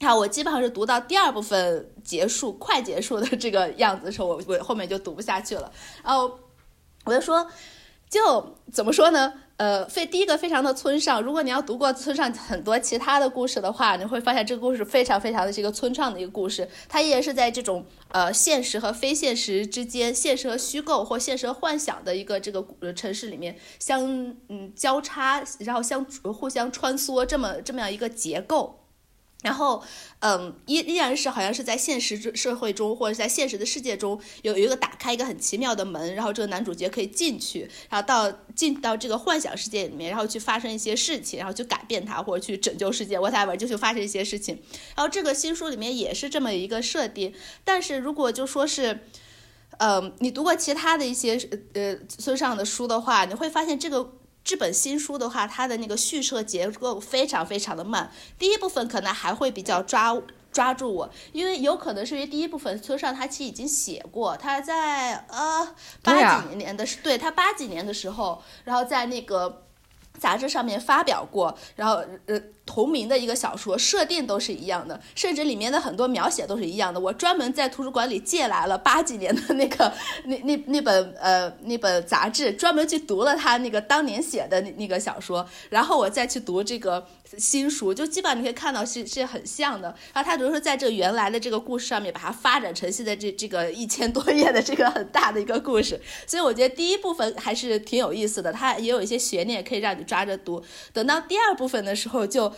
好，我基本上是读到第二部分结束，快结束的这个样子的时候，我我后面就读不下去了。然后我就说，就怎么说呢？呃，非第一个非常的村上，如果你要读过村上很多其他的故事的话，你会发现这个故事非常非常的是一个村上的一个故事，它依然是在这种呃现实和非现实之间，现实和虚构或现实和幻想的一个这个城市里面相嗯交叉，然后相互相穿梭这么这么样一个结构。然后，嗯，依依然是好像是在现实社会中，或者在现实的世界中，有有一个打开一个很奇妙的门，然后这个男主角可以进去，然后到进到这个幻想世界里面，然后去发生一些事情，然后去改变它，或者去拯救世界，whatever，就去发生一些事情。然后这个新书里面也是这么一个设定，但是如果就说是，呃，你读过其他的一些呃村上的书的话，你会发现这个。这本新书的话，它的那个叙事结构非常非常的慢。第一部分可能还会比较抓抓住我，因为有可能是因为第一部分村上他其实已经写过，他在呃八几年的时，对他八几年的时候，然后在那个杂志上面发表过，然后呃。同名的一个小说设定都是一样的，甚至里面的很多描写都是一样的。我专门在图书馆里借来了八几年的那个那那那本呃那本杂志，专门去读了他那个当年写的那那个小说，然后我再去读这个新书，就基本上你可以看到是是很像的。然后他比如说在这原来的这个故事上面，把它发展成现在这这个一千多页的这个很大的一个故事，所以我觉得第一部分还是挺有意思的，它也有一些悬念可以让你抓着读。等到第二部分的时候就。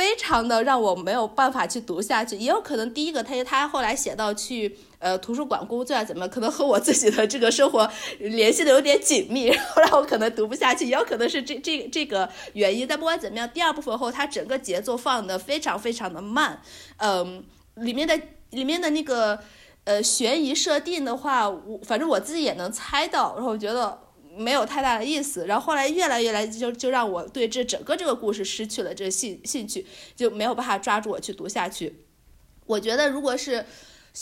非常的让我没有办法去读下去，也有可能第一个他他后来写到去呃图书馆工作啊怎么，可能和我自己的这个生活联系的有点紧密，然后让我可能读不下去，也有可能是这这这个原因。但不管怎么样，第二部分后它整个节奏放的非常非常的慢，嗯，里面的里面的那个呃悬疑设定的话，我反正我自己也能猜到，然后我觉得。没有太大的意思，然后后来越来越来就就让我对这整个这个故事失去了这兴兴趣，就没有办法抓住我去读下去。我觉得如果是。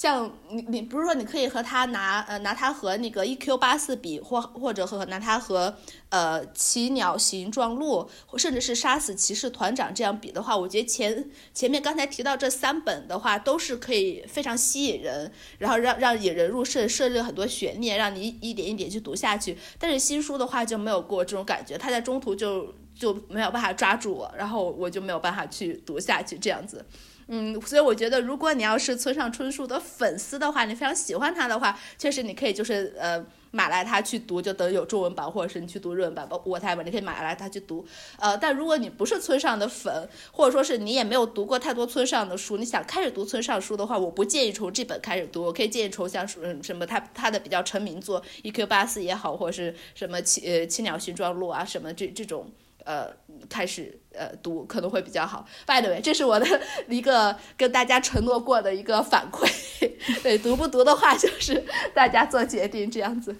像你，你不是说你可以和他拿呃拿他和那个 E.Q. 八四比，或或者和拿他和呃奇鸟形状录，甚至是杀死骑士团长这样比的话，我觉得前前面刚才提到这三本的话，都是可以非常吸引人，然后让让引人入胜，设置很多悬念，让你一点一点去读下去。但是新书的话就没有过这种感觉，他在中途就就没有办法抓住我，然后我就没有办法去读下去这样子。嗯，所以我觉得，如果你要是村上春树的粉丝的话，你非常喜欢他的话，确实你可以就是呃买来他去读，就等有中文版，或者是你去读日文版，whatever，你可以买来他去读。呃，但如果你不是村上的粉，或者说是你也没有读过太多村上的书，你想开始读村上书的话，我不建议从这本开始读，我可以建议从像嗯什么他他的比较成名作《E Q 八四》也好，或者是什么《七呃七鸟形状录》啊什么这这种。呃，开始呃读可能会比较好。By the way，这是我的 [LAUGHS] 一个跟大家承诺过的一个反馈。对，读不读的话，就是大家做决定这样子。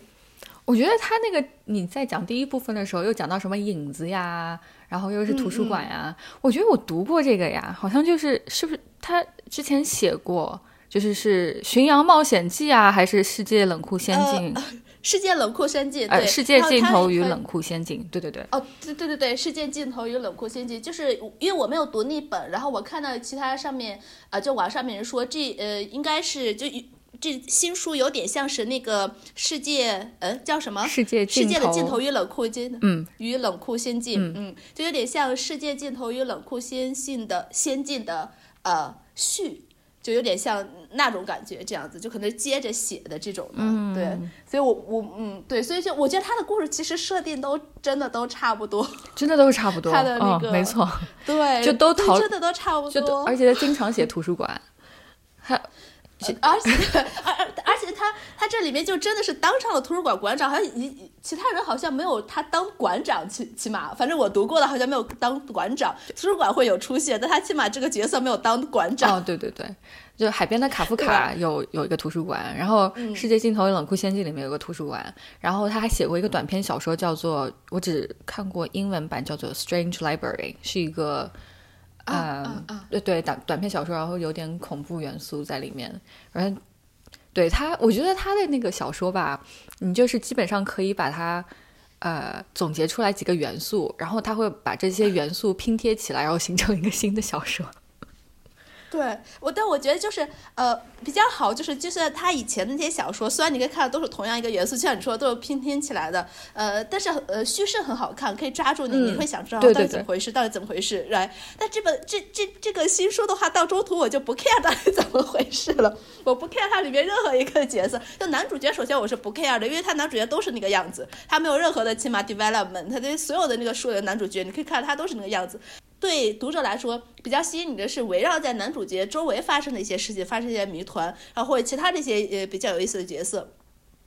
我觉得他那个你在讲第一部分的时候，又讲到什么影子呀，然后又是图书馆呀。我觉得我读过这个呀，好像就是是不是他之前写过，就是是《巡洋冒险记》啊，还是《世界冷酷仙境》？世界冷酷仙境，对，世界尽头与冷酷仙境，对对对。哦，对对对对，世界尽头与冷酷仙境，就是因为我没有读那本，然后我看到其他上面，啊，就网上面人说这呃应该是就这新书有点像是那个世界，呃，叫什么？世界世界的尽头与冷酷仙，嗯，与冷酷仙境，嗯，就有点像世界尽头与冷酷仙境的仙境的呃序。就有点像那种感觉，这样子就可能接着写的这种的，对，所以我我嗯对，所以就我觉得他的故事其实设定都真的都差不多，真的都是差不多，[LAUGHS] 他的那个没错，对，就都逃，真的都差不多，而且他经常写图书馆，[LAUGHS] 还。而且，[LAUGHS] 而而而且他他这里面就真的是当上了图书馆馆长，好像一其他人好像没有他当馆长，起起码反正我读过的好像没有当馆长，图书馆会有出现，但他起码这个角色没有当馆长。哦，对对对，就海边的卡夫卡有有一个图书馆，然后世界尽头冷酷仙境里面有个图书馆，然后他还写过一个短篇小说，叫做我只看过英文版，叫做《Strange Library》，是一个。嗯，对对，短短篇小说，然后有点恐怖元素在里面。然后，对他，我觉得他的那个小说吧，你就是基本上可以把它，呃，总结出来几个元素，然后他会把这些元素拼贴起来，然后形成一个新的小说。对我，但我觉得就是呃比较好，就是就是他以前的那些小说，虽然你可以看到都是同样一个元素，就像你说的都是拼贴起来的，呃，但是呃叙事很好看，可以抓住你，你会想知道到底怎么回事，到底怎么回事，来。但这本这这这个新书的话，到中途我就不 care 到底怎么回事了，我不 care 它里面任何一个角色，就男主角首先我是不 care 的，因为他男主角都是那个样子，他没有任何的起码 development，他的所有的那个书里的男主角，你可以看到他都是那个样子。对读者来说，比较吸引你的是围绕在男主角周围发生的一些事情，发生一些谜团，然后或者其他这些呃比较有意思的角色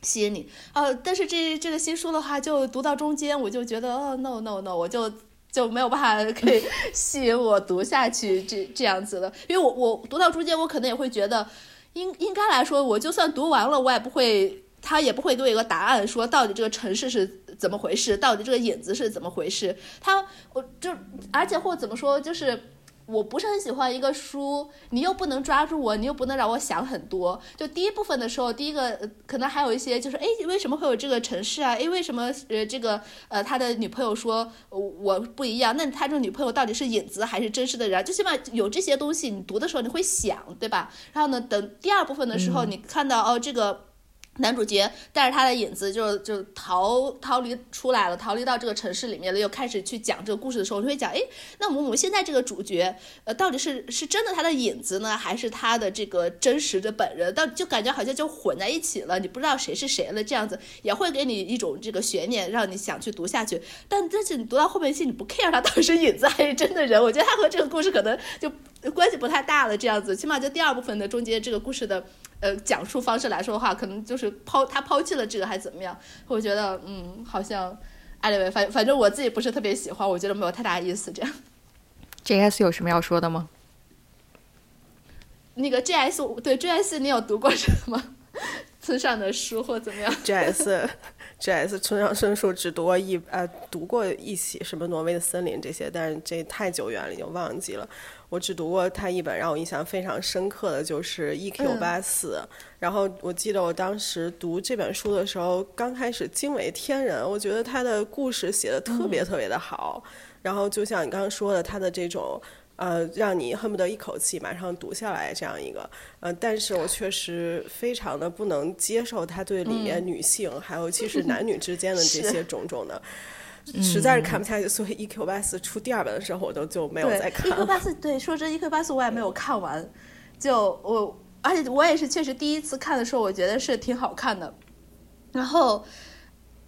吸引你。呃，但是这这个新书的话，就读到中间，我就觉得哦，no no no，我就就没有办法可以 [LAUGHS] 吸引我读下去这这样子的，因为我我读到中间，我可能也会觉得，应应该来说，我就算读完了，我也不会。他也不会给我一个答案，说到底这个城市是怎么回事，到底这个影子是怎么回事。他，我就，而且或怎么说，就是我不是很喜欢一个书，你又不能抓住我，你又不能让我想很多。就第一部分的时候，第一个可能还有一些，就是哎，为什么会有这个城市啊？哎，为什么呃这个呃他的女朋友说我不一样？那他这个女朋友到底是影子还是真实的人？就起码有这些东西，你读的时候你会想，对吧？然后呢，等第二部分的时候，你看到哦这个。男主角带着他的影子，就就逃逃离出来了，逃离到这个城市里面了，又开始去讲这个故事的时候，就会讲，哎，那我们现在这个主角，呃，到底是是真的他的影子呢，还是他的这个真实的本人？到就感觉好像就混在一起了，你不知道谁是谁了，这样子也会给你一种这个悬念，让你想去读下去。但但是你读到后面去，你不 care 他到底是影子还是真的人，我觉得他和这个故事可能就关系不太大了，这样子，起码就第二部分的中间这个故事的。呃，讲述方式来说的话，可能就是抛他抛弃了这个，还是怎么样？我觉得，嗯，好像艾利维，反反正我自己不是特别喜欢，我觉得没有太大意思。这样，J S 有什么要说的吗？那个 J S 对 J S，你有读过什么 [LAUGHS] 村上的书或怎么样？J S J S 村上春树只读过一呃读过一起什么挪威的森林这些，但是这太久远了，已经忘记了。我只读过他一本，让我印象非常深刻的就是《E.Q. 八四》。然后我记得我当时读这本书的时候，刚开始惊为天人，我觉得他的故事写的特别特别的好。然后就像你刚刚说的，他的这种呃，让你恨不得一口气马上读下来这样一个呃，但是我确实非常的不能接受他对里面女性，还有其实男女之间的这 [LAUGHS] 些种种的。实在是看不下去，所以《E.Q. 八四》出第二本的时候，我都就没有再看。《E.Q. 八四》对，说真，《E.Q. 八四》我也没有看完，就我，而且我也是确实第一次看的时候，我觉得是挺好看的。然后，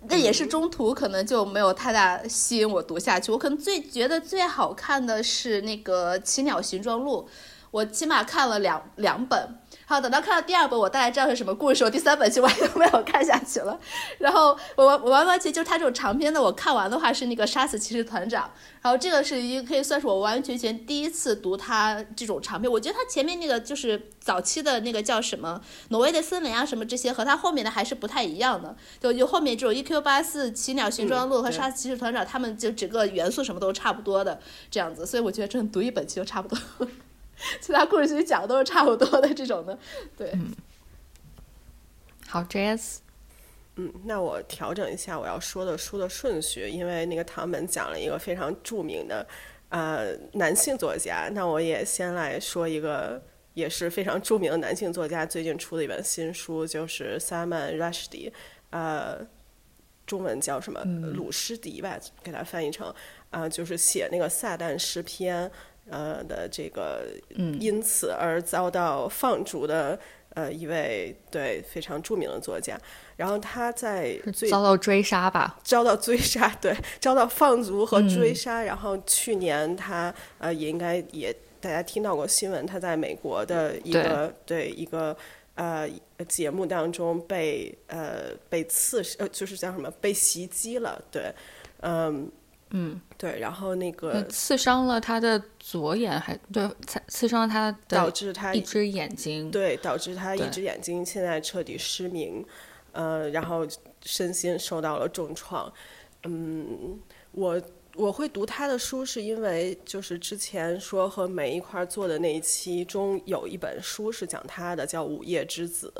那也是中途可能就没有太大吸引我读下去。我可能最觉得最好看的是那个《奇鸟形状录》，我起码看了两两本。好，等到看到第二本，我大概知道是什么故事。我第三本就完全没有看下去了。然后我我完完全就是他这种长篇的，我看完的话是那个《杀死骑士团长》。然后这个是一可以算是我完完全全第一次读他这种长篇。我觉得他前面那个就是早期的那个叫什么《挪威的森林》啊什么这些，和他后面的还是不太一样的。就就后面这种《E.Q. 八四》《奇鸟形状录》和《杀死骑士团长》，他们就整个元素什么都差不多的这样子。所以我觉得真的读一本其实差不多。[LAUGHS] 其他故事其实讲的都是差不多的这种的，对。好，J.S。嗯，那我调整一下我要说的书的顺序，因为那个唐本讲了一个非常著名的呃男性作家，那我也先来说一个也是非常著名的男性作家最近出的一本新书，就是 Salman Rushdie，呃，中文叫什么？鲁诗迪吧，给他翻译成啊，就是写那个撒旦诗篇。呃的这个，嗯，因此而遭到放逐的呃一位对非常著名的作家。然后他在最遭到追杀吧，遭到追杀，对，遭到放逐和追杀。然后去年他呃也应该也大家听到过新闻，他在美国的一个对一个。呃，节目当中被呃被刺呃就是叫什么被袭击了，对，嗯嗯。对，然后那个刺伤了他的左眼，还对刺刺伤了他的导致他一只眼睛，对，导致他一只眼睛现在彻底失明，呃，然后身心受到了重创，嗯，我。我会读他的书，是因为就是之前说和梅一块做的那一期中有一本书是讲他的，叫《午夜之子》，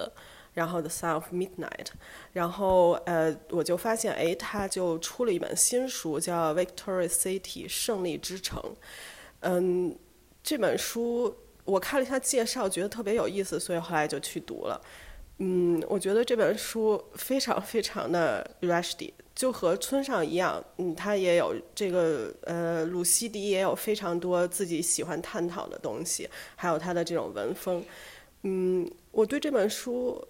然后《The Sound of Midnight》，然后呃，我就发现哎，他就出了一本新书，叫《Victory City》胜利之城。嗯，这本书我看了一下介绍，觉得特别有意思，所以后来就去读了。嗯，我觉得这本书非常非常的 Rushdie。就和村上一样，嗯，他也有这个呃，鲁西迪也有非常多自己喜欢探讨的东西，还有他的这种文风。嗯，我对这本书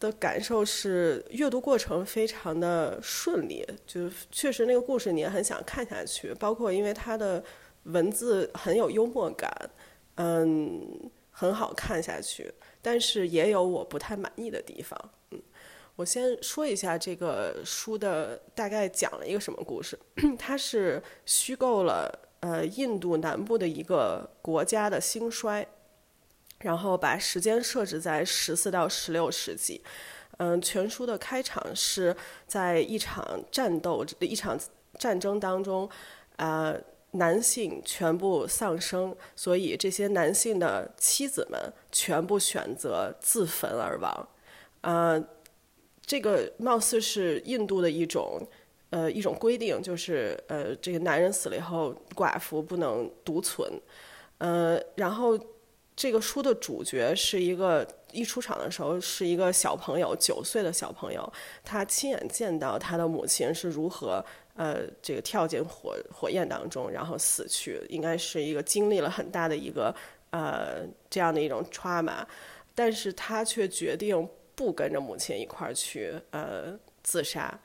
的感受是阅读过程非常的顺利，就确实那个故事你也很想看下去，包括因为它的文字很有幽默感，嗯，很好看下去，但是也有我不太满意的地方，嗯。我先说一下这个书的大概讲了一个什么故事。[COUGHS] 它是虚构了呃印度南部的一个国家的兴衰，然后把时间设置在十四到十六世纪。嗯，全书的开场是在一场战斗、一场战争当中，呃，男性全部丧生，所以这些男性的妻子们全部选择自焚而亡。呃。这个貌似是印度的一种，呃，一种规定，就是呃，这个男人死了以后，寡妇不能独存，呃，然后这个书的主角是一个一出场的时候是一个小朋友，九岁的小朋友，他亲眼见到他的母亲是如何呃，这个跳进火火焰当中，然后死去，应该是一个经历了很大的一个呃这样的一种 trauma，但是他却决定。不跟着母亲一块儿去呃自杀，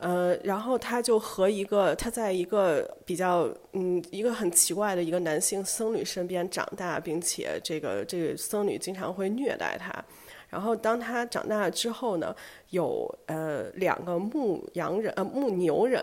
呃，然后他就和一个他在一个比较嗯一个很奇怪的一个男性僧侣身边长大，并且这个这个僧侣经常会虐待他。然后当他长大之后呢，有呃两个牧羊人呃牧牛人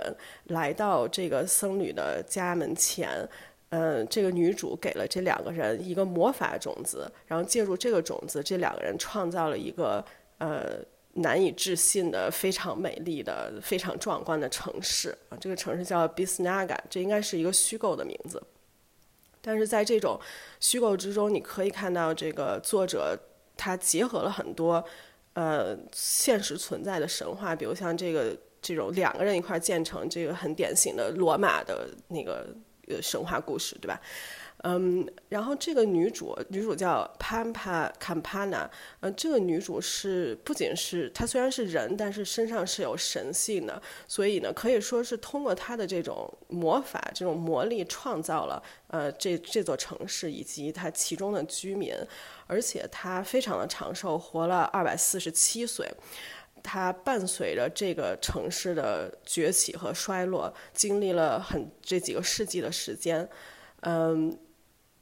来到这个僧侣的家门前。嗯，这个女主给了这两个人一个魔法种子，然后借助这个种子，这两个人创造了一个。呃，难以置信的、非常美丽的、非常壮观的城市啊！这个城市叫 Bisnaga，这应该是一个虚构的名字。但是在这种虚构之中，你可以看到这个作者他结合了很多呃现实存在的神话，比如像这个这种两个人一块儿建成这个很典型的罗马的那个呃神话故事，对吧？嗯，然后这个女主，女主叫 Pampa Campana，呃，这个女主是不仅是她虽然是人，但是身上是有神性的，所以呢，可以说是通过她的这种魔法、这种魔力，创造了呃这这座城市以及它其中的居民，而且她非常的长寿，活了二百四十七岁。她伴随着这个城市的崛起和衰落，经历了很这几个世纪的时间，嗯。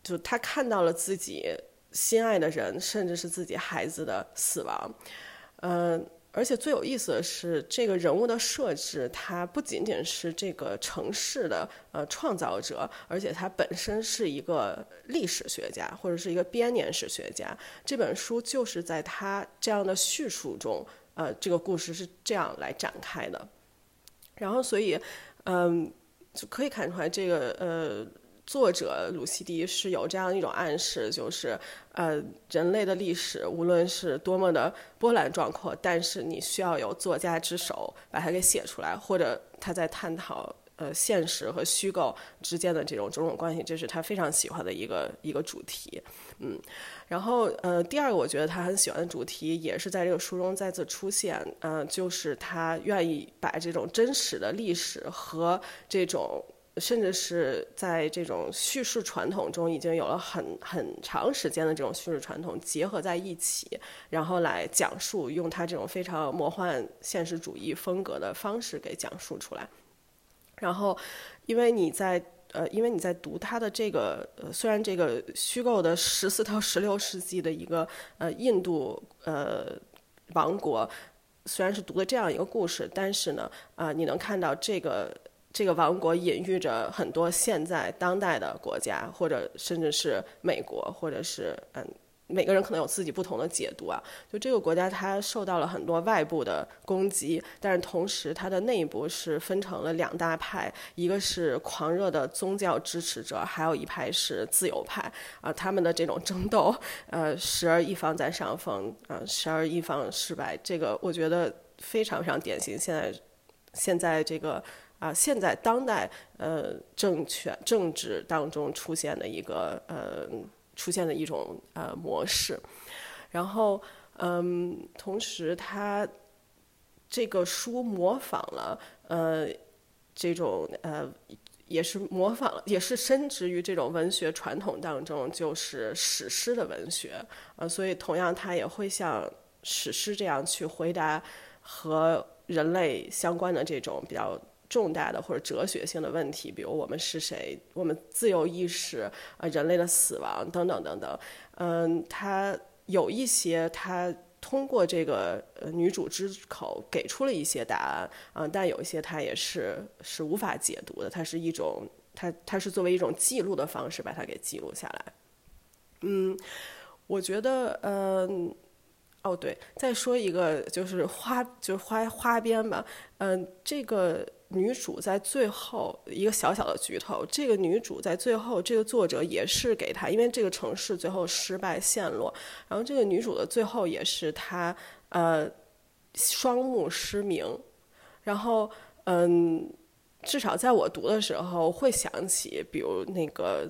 就他看到了自己心爱的人，甚至是自己孩子的死亡，嗯，而且最有意思的是，这个人物的设置，他不仅仅是这个城市的呃创造者，而且他本身是一个历史学家或者是一个编年史学家。这本书就是在他这样的叙述中，呃，这个故事是这样来展开的。然后，所以，嗯，就可以看出来这个呃。作者鲁西迪是有这样一种暗示，就是呃，人类的历史无论是多么的波澜壮阔，但是你需要有作家之手把它给写出来，或者他在探讨呃现实和虚构之间的这种种种关系，这是他非常喜欢的一个一个主题。嗯，然后呃，第二个我觉得他很喜欢的主题也是在这个书中再次出现，嗯，就是他愿意把这种真实的历史和这种。甚至是在这种叙事传统中，已经有了很很长时间的这种叙事传统结合在一起，然后来讲述，用他这种非常魔幻现实主义风格的方式给讲述出来。然后，因为你在呃，因为你在读他的这个，呃，虽然这个虚构的十四到十六世纪的一个呃印度呃王国，虽然是读的这样一个故事，但是呢，啊，你能看到这个。这个王国隐喻着很多现在当代的国家，或者甚至是美国，或者是嗯，每个人可能有自己不同的解读啊。就这个国家，它受到了很多外部的攻击，但是同时它的内部是分成了两大派，一个是狂热的宗教支持者，还有一派是自由派啊。他们的这种争斗，呃，时而一方在上风，啊，时而一方失败。这个我觉得非常非常典型。现在，现在这个。啊，现在当代呃政权政治当中出现的一个呃出现的一种呃模式，然后嗯，同时他这个书模仿了呃这种呃也是模仿也是深植于这种文学传统当中，就是史诗的文学呃，所以同样他也会像史诗这样去回答和人类相关的这种比较。重大的或者哲学性的问题，比如我们是谁，我们自由意识，啊，人类的死亡等等等等。嗯，他有一些，他通过这个呃女主之口给出了一些答案啊，但有一些他也是是无法解读的，它是一种，它它是作为一种记录的方式把它给记录下来。嗯，我觉得，嗯，哦对，再说一个就是花，就是花花边吧，嗯，这个。女主在最后一个小小的剧透，这个女主在最后，这个作者也是给她，因为这个城市最后失败陷落，然后这个女主的最后也是她呃双目失明，然后嗯，至少在我读的时候会想起，比如那个。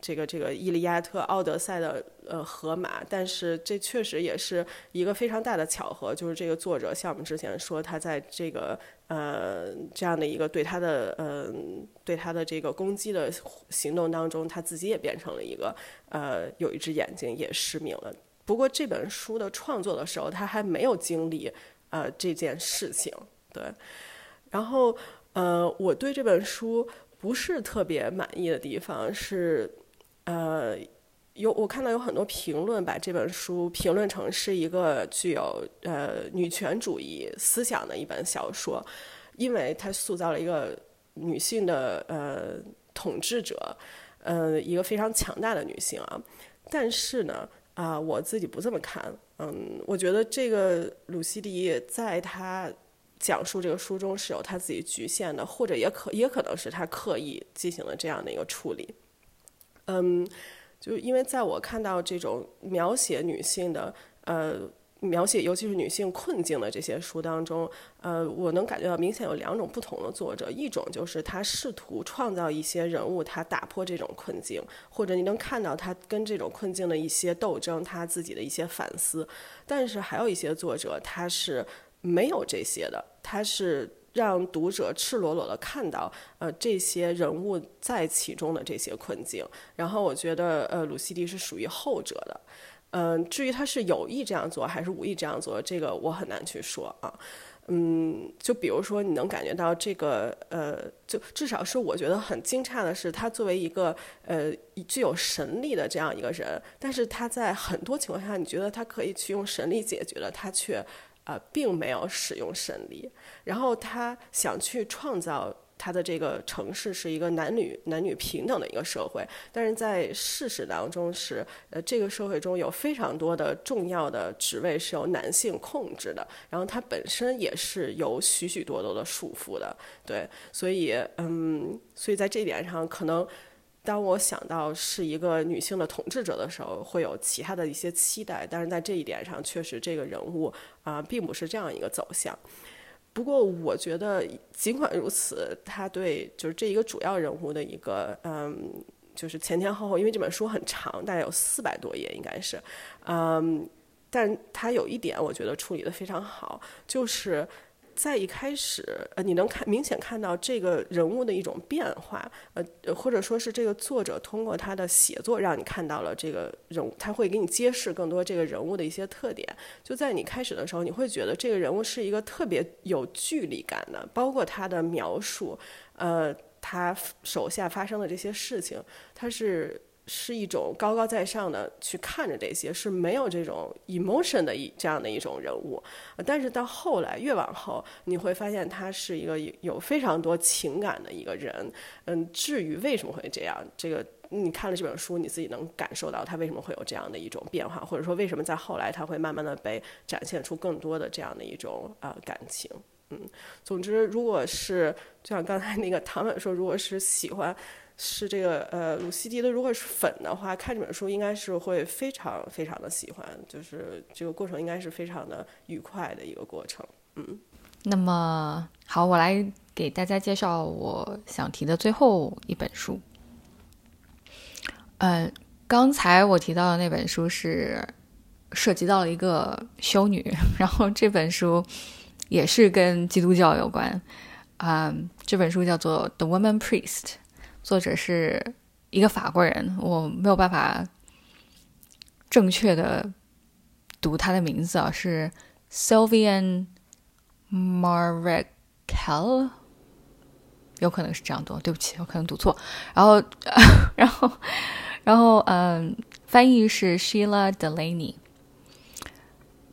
这个这个《伊利亚特》《奥德赛》的呃河马，但是这确实也是一个非常大的巧合，就是这个作者像我们之前说，他在这个呃这样的一个对他的呃对他的这个攻击的行动当中，他自己也变成了一个呃有一只眼睛也失明了。不过这本书的创作的时候，他还没有经历呃这件事情，对。然后呃我对这本书不是特别满意的地方是。呃，有我看到有很多评论把这本书评论成是一个具有呃女权主义思想的一本小说，因为它塑造了一个女性的呃统治者，呃一个非常强大的女性啊。但是呢，啊我自己不这么看，嗯，我觉得这个鲁西迪在他讲述这个书中是有他自己局限的，或者也可也可能是他刻意进行了这样的一个处理。嗯，就因为在我看到这种描写女性的，呃，描写尤其是女性困境的这些书当中，呃，我能感觉到明显有两种不同的作者，一种就是他试图创造一些人物，他打破这种困境，或者你能看到他跟这种困境的一些斗争，他自己的一些反思，但是还有一些作者他是没有这些的，他是。让读者赤裸裸的看到，呃，这些人物在其中的这些困境。然后我觉得，呃，鲁西迪是属于后者的。嗯，至于他是有意这样做还是无意这样做，这个我很难去说啊。嗯，就比如说，你能感觉到这个，呃，就至少是我觉得很惊诧的是，他作为一个呃具有神力的这样一个人，但是他在很多情况下，你觉得他可以去用神力解决的，他却。呃，并没有使用神力，然后他想去创造他的这个城市是一个男女男女平等的一个社会，但是在事实当中是，呃，这个社会中有非常多的重要的职位是由男性控制的，然后他本身也是有许许多多的束缚的，对，所以，嗯，所以在这一点上可能。当我想到是一个女性的统治者的时候，会有其他的一些期待，但是在这一点上，确实这个人物啊，并不是这样一个走向。不过，我觉得尽管如此，他对就是这一个主要人物的一个嗯，就是前前后后，因为这本书很长，大概有四百多页，应该是，嗯，但他有一点我觉得处理的非常好，就是。在一开始，呃，你能看明显看到这个人物的一种变化，呃，或者说是这个作者通过他的写作让你看到了这个人物，他会给你揭示更多这个人物的一些特点。就在你开始的时候，你会觉得这个人物是一个特别有距离感的，包括他的描述，呃，他手下发生的这些事情，他是。是一种高高在上的去看着这些，是没有这种 emotion 的一这样的一种人物。但是到后来越往后，你会发现他是一个有非常多情感的一个人。嗯，至于为什么会这样，这个你看了这本书，你自己能感受到他为什么会有这样的一种变化，或者说为什么在后来他会慢慢的被展现出更多的这样的一种呃感情。嗯，总之，如果是就像刚才那个 [LAUGHS] 唐本说，如果是喜欢。是这个呃，鲁西迪的，如果是粉的话，看这本书应该是会非常非常的喜欢，就是这个过程应该是非常的愉快的一个过程。嗯，那么好，我来给大家介绍我想提的最后一本书。嗯，刚才我提到的那本书是涉及到了一个修女，[LAUGHS] 然后这本书也是跟基督教有关。嗯，这本书叫做《The Woman Priest》。作者是一个法国人，我没有办法正确的读他的名字啊，是 Sylvian Markel，有可能是这样读，对不起，我可能读错。然后，[LAUGHS] 然后，然后，嗯，翻译是 Sheila Delaney。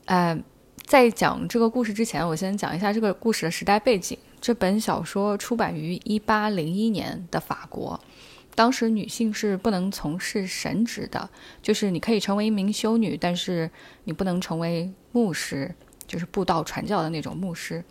嗯，在讲这个故事之前，我先讲一下这个故事的时代背景。这本小说出版于一八零一年的法国，当时女性是不能从事神职的，就是你可以成为一名修女，但是你不能成为牧师，就是布道传教的那种牧师。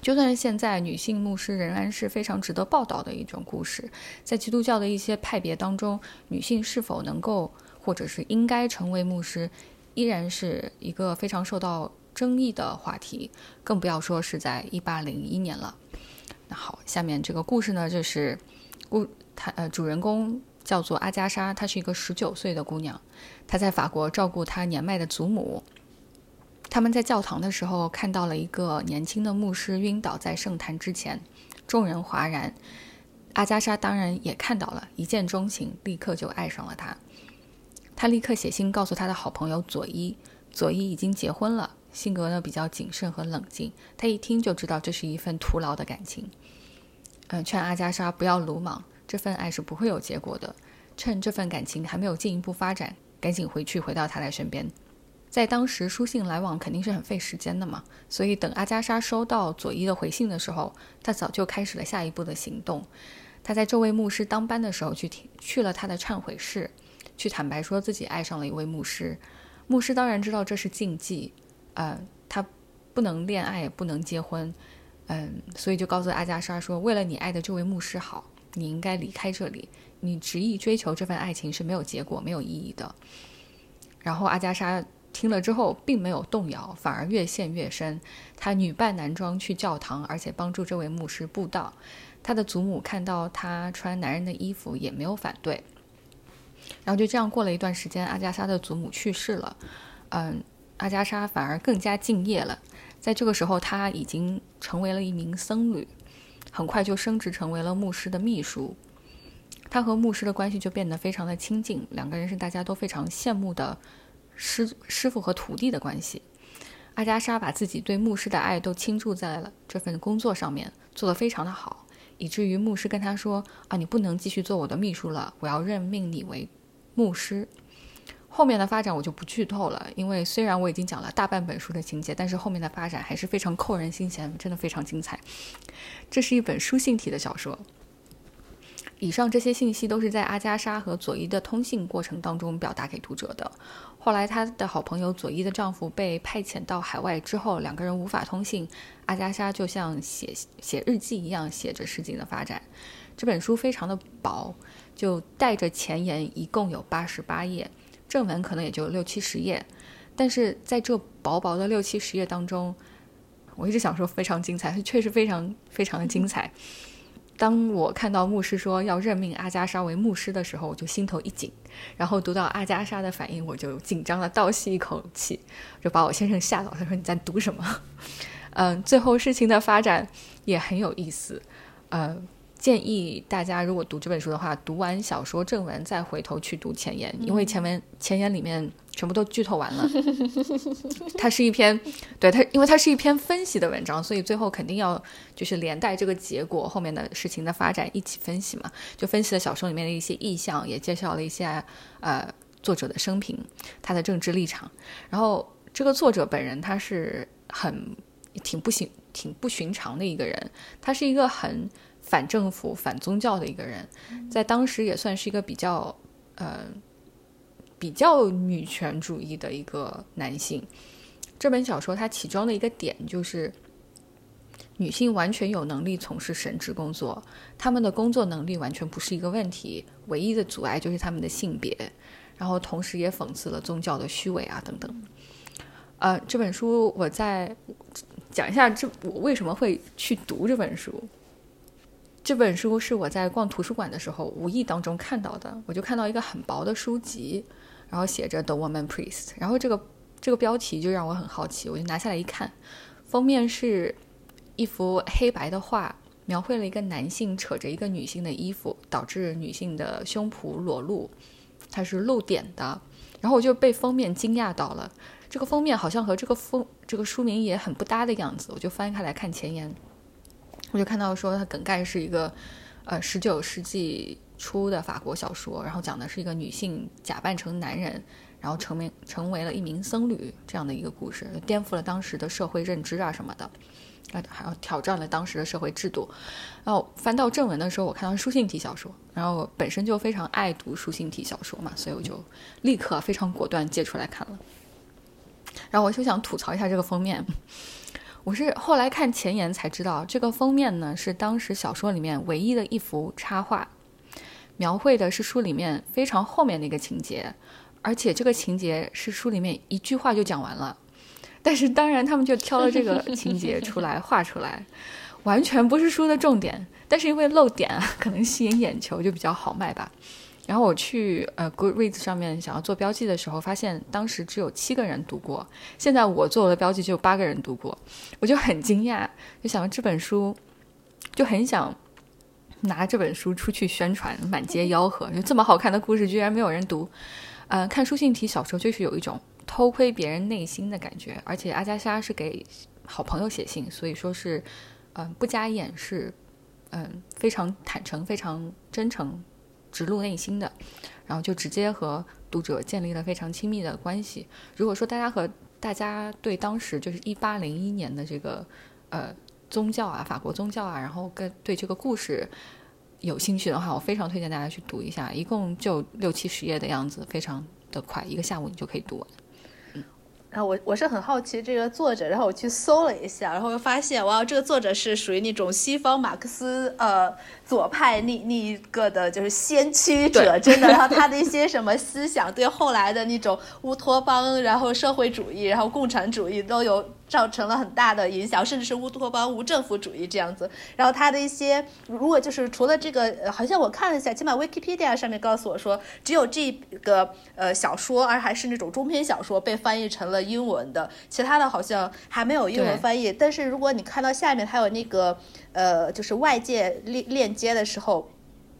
就算是现在，女性牧师仍然是非常值得报道的一种故事。在基督教的一些派别当中，女性是否能够或者是应该成为牧师，依然是一个非常受到。争议的话题，更不要说是在一八零一年了。那好，下面这个故事呢，就是故她呃，主人公叫做阿加莎，她是一个十九岁的姑娘，她在法国照顾她年迈的祖母。他们在教堂的时候看到了一个年轻的牧师晕倒在圣坛之前，众人哗然。阿加莎当然也看到了，一见钟情，立刻就爱上了他。他立刻写信告诉他的好朋友佐伊，佐伊已经结婚了。性格呢比较谨慎和冷静，他一听就知道这是一份徒劳的感情。嗯，劝阿加莎不要鲁莽，这份爱是不会有结果的。趁这份感情还没有进一步发展，赶紧回去回到他的身边。在当时书信来往肯定是很费时间的嘛，所以等阿加莎收到佐伊的回信的时候，他早就开始了下一步的行动。他在这位牧师当班的时候去去了他的忏悔室，去坦白说自己爱上了一位牧师。牧师当然知道这是禁忌。呃，他不能恋爱，也不能结婚，嗯，所以就告诉阿加莎说，为了你爱的这位牧师好，你应该离开这里。你执意追求这份爱情是没有结果、没有意义的。然后阿加莎听了之后，并没有动摇，反而越陷越深。她女扮男装去教堂，而且帮助这位牧师布道。她的祖母看到她穿男人的衣服，也没有反对。然后就这样过了一段时间，阿加莎的祖母去世了，嗯。阿加莎反而更加敬业了，在这个时候，他已经成为了一名僧侣，很快就升职成为了牧师的秘书。他和牧师的关系就变得非常的亲近，两个人是大家都非常羡慕的师师傅和徒弟的关系。阿加莎把自己对牧师的爱都倾注在了这份工作上面，做得非常的好，以至于牧师跟他说：“啊，你不能继续做我的秘书了，我要任命你为牧师。”后面的发展我就不剧透了，因为虽然我已经讲了大半本书的情节，但是后面的发展还是非常扣人心弦，真的非常精彩。这是一本书信体的小说。以上这些信息都是在阿加莎和佐伊的通信过程当中表达给读者的。后来，她的好朋友佐伊的丈夫被派遣到海外之后，两个人无法通信，阿加莎就像写写日记一样写着事情的发展。这本书非常的薄，就带着前言，一共有八十八页。正文可能也就六七十页，但是在这薄薄的六七十页当中，我一直想说非常精彩，确实非常非常的精彩。[LAUGHS] 当我看到牧师说要任命阿加莎为牧师的时候，我就心头一紧，然后读到阿加莎的反应，我就紧张的倒吸一口气，就把我先生吓到。他说：“你在读什么？”嗯，[LAUGHS] 最后事情的发展也很有意思。呃，建议大家如果读这本书的话，读完小说正文再回头去读前言，因为前文前言里面全部都剧透完了。[LAUGHS] 它是一篇，对它，因为它是一篇分析的文章，所以最后肯定要就是连带这个结果后面的事情的发展一起分析嘛。就分析了小说里面的一些意象，也介绍了一些呃作者的生平，他的政治立场。然后这个作者本人他是很。挺不寻挺不寻常的一个人，他是一个很反政府、反宗教的一个人，在当时也算是一个比较呃比较女权主义的一个男性。这本小说它其中的一个点就是，女性完全有能力从事神职工作，她们的工作能力完全不是一个问题，唯一的阻碍就是她们的性别。然后同时也讽刺了宗教的虚伪啊等等。呃，这本书我在。讲一下这我为什么会去读这本书。这本书是我在逛图书馆的时候无意当中看到的，我就看到一个很薄的书籍，然后写着《The Woman Priest》，然后这个这个标题就让我很好奇，我就拿下来一看，封面是一幅黑白的画，描绘了一个男性扯着一个女性的衣服，导致女性的胸脯裸露，它是露点的，然后我就被封面惊讶到了。这个封面好像和这个封这个书名也很不搭的样子，我就翻开来看前言，我就看到说它梗概是一个呃十九世纪初的法国小说，然后讲的是一个女性假扮成男人，然后成为成为了一名僧侣这样的一个故事，颠覆了当时的社会认知啊什么的，啊还要挑战了当时的社会制度。然后翻到正文的时候，我看到书信体小说，然后本身就非常爱读书信体小说嘛，所以我就立刻非常果断借出来看了。然后我就想吐槽一下这个封面，我是后来看前言才知道，这个封面呢是当时小说里面唯一的一幅插画，描绘的是书里面非常后面的一个情节，而且这个情节是书里面一句话就讲完了，但是当然他们就挑了这个情节出来 [LAUGHS] 画出来，完全不是书的重点，但是因为漏点啊，可能吸引眼球就比较好卖吧。然后我去呃 Goodreads 上面想要做标记的时候，发现当时只有七个人读过，现在我做了标记就有八个人读过，我就很惊讶，就想到这本书就很想拿这本书出去宣传，满街吆喝，就这么好看的故事居然没有人读。呃，看书信体小时候就是有一种偷窥别人内心的感觉，而且阿加莎是给好朋友写信，所以说是嗯不加掩饰，嗯非常坦诚，非常真诚。直入内心的，然后就直接和读者建立了非常亲密的关系。如果说大家和大家对当时就是一八零一年的这个呃宗教啊，法国宗教啊，然后跟对这个故事有兴趣的话，我非常推荐大家去读一下，一共就六七十页的样子，非常的快，一个下午你就可以读完。然后我我是很好奇这个作者，然后我去搜了一下，然后又发现哇，这个作者是属于那种西方马克思呃。左派那那一个的就是先驱者，真的，[LAUGHS] 然后他的一些什么思想，对后来的那种乌托邦，然后社会主义，然后共产主义都有造成了很大的影响，甚至是乌托邦无政府主义这样子。然后他的一些，如果就是除了这个，好像我看了一下，起码 Wikipedia 上面告诉我说，只有这个呃小说，而还是那种中篇小说被翻译成了英文的，其他的好像还没有英文翻译。但是如果你看到下面，还有那个。呃，就是外界链链接的时候，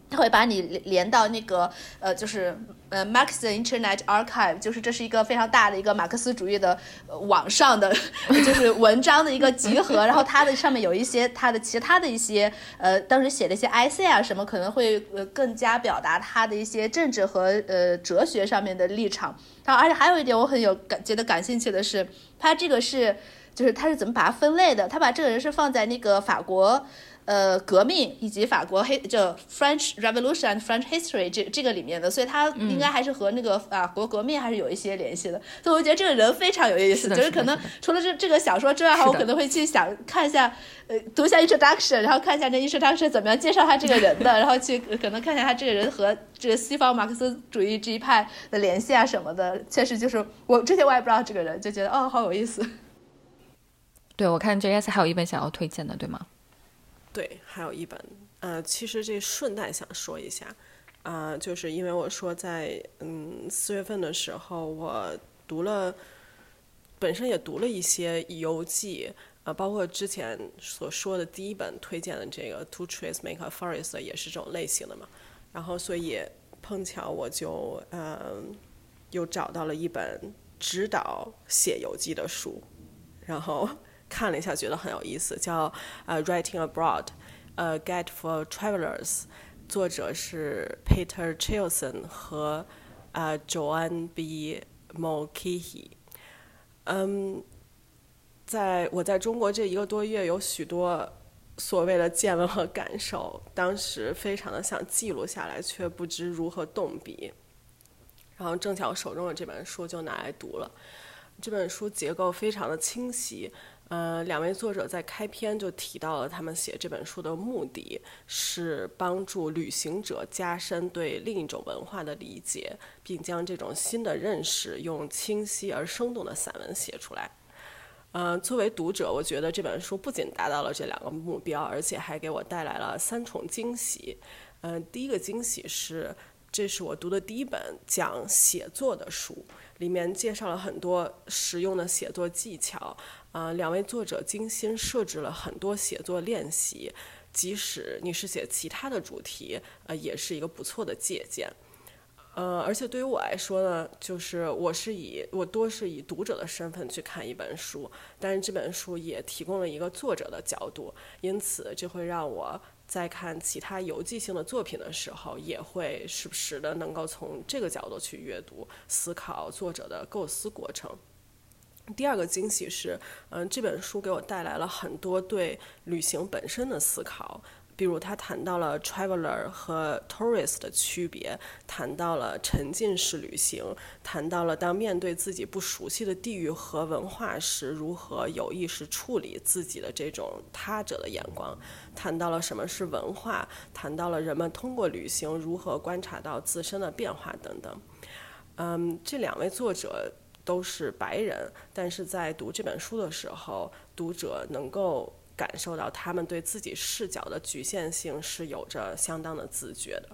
它会把你连到那个呃，就是呃，Marx Internet Archive，就是这是一个非常大的一个马克思主义的网上的就是文章的一个集合。然后它的上面有一些它的其他的一些呃，当时写的一些 IC 啊什么，可能会呃更加表达他的一些政治和呃哲学上面的立场。然后而且还有一点我很有感觉得感兴趣的是，它这个是。就是他是怎么把它分类的？他把这个人是放在那个法国，呃，革命以及法国黑就 French Revolution and French History 这这个里面的，所以他应该还是和那个法国革命还是有一些联系的。所以我觉得这个人非常有意思，就是可能除了这这个小说之外，哈，我可能会去想看一下，呃，读一下 Introduction，然后看一下那 Introduction 怎么样介绍他这个人的，然后去可能看一下他这个人和这个西方马克思主义这一派的联系啊什么的。确实就是我之前我也不知道这个人，就觉得哦，好有意思。对，我看 J.S. 还有一本想要推荐的，对吗？对，还有一本。呃，其实这顺带想说一下，啊，就是因为我说在嗯四月份的时候，我读了，本身也读了一些游记，呃，包括之前所说的第一本推荐的这个《Two Trees Make a Forest》也是这种类型的嘛。然后，所以碰巧我就嗯，又找到了一本指导写游记的书，然后看了一下，觉得很有意思，叫呃《Writing Abroad》，呃《Guide for Travelers》，作者是 Peter Chilson 和啊 Joan B. Mulcahy。嗯，在我在中国这一个多月，有许多所谓的见闻和感受，当时非常的想记录下来，却不知如何动笔。然后正巧手中的这本书就拿来读了。这本书结构非常的清晰。呃，两位作者在开篇就提到了他们写这本书的目的是帮助旅行者加深对另一种文化的理解，并将这种新的认识用清晰而生动的散文写出来。呃，作为读者，我觉得这本书不仅达到了这两个目标，而且还给我带来了三重惊喜。呃，第一个惊喜是，这是我读的第一本讲写作的书，里面介绍了很多实用的写作技巧。啊，两位作者精心设置了很多写作练习，即使你是写其他的主题，呃，也是一个不错的借鉴。呃，而且对于我来说呢，就是我是以我多是以读者的身份去看一本书，但是这本书也提供了一个作者的角度，因此这会让我在看其他游记性的作品的时候，也会时不时的能够从这个角度去阅读、思考作者的构思过程。第二个惊喜是，嗯，这本书给我带来了很多对旅行本身的思考，比如他谈到了 traveler 和 tourist 的区别，谈到了沉浸式旅行，谈到了当面对自己不熟悉的地域和文化时，如何有意识处理自己的这种他者的眼光，谈到了什么是文化，谈到了人们通过旅行如何观察到自身的变化等等。嗯，这两位作者。都是白人，但是在读这本书的时候，读者能够感受到他们对自己视角的局限性是有着相当的自觉的。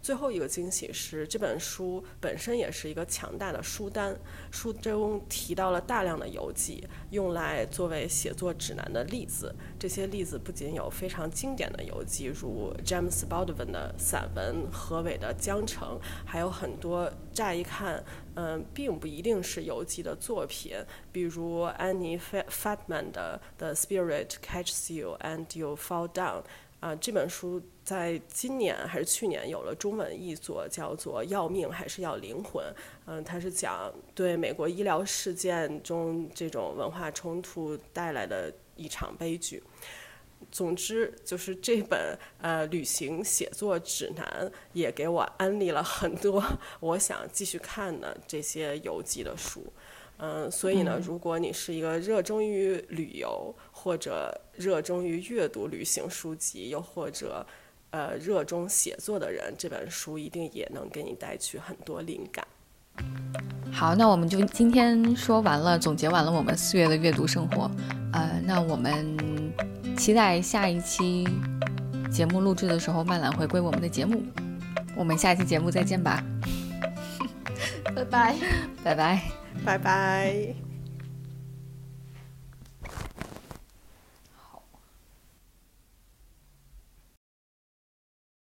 最后一个惊喜是，这本书本身也是一个强大的书单，书中提到了大量的游记，用来作为写作指南的例子。这些例子不仅有非常经典的游记，如 James Baldwin 的散文《河尾的江城》，还有很多乍一看，嗯，并不一定是游记的作品，比如 Annie Fatman 的《The Spirit Catches You and You Fall Down》。啊，这本书在今年还是去年有了中文译作，叫做《要命还是要灵魂》。嗯，它是讲对美国医疗事件中这种文化冲突带来的一场悲剧。总之，就是这本呃旅行写作指南也给我安利了很多我想继续看的这些游记的书。嗯，所以呢，如果你是一个热衷于旅游，或者热衷于阅读旅行书籍，又或者呃热衷写作的人，这本书一定也能给你带去很多灵感。好，那我们就今天说完了，总结完了我们四月的阅读生活。呃，那我们期待下一期节目录制的时候，曼兰回归我们的节目。我们下期节目再见吧。拜拜，拜拜。拜拜。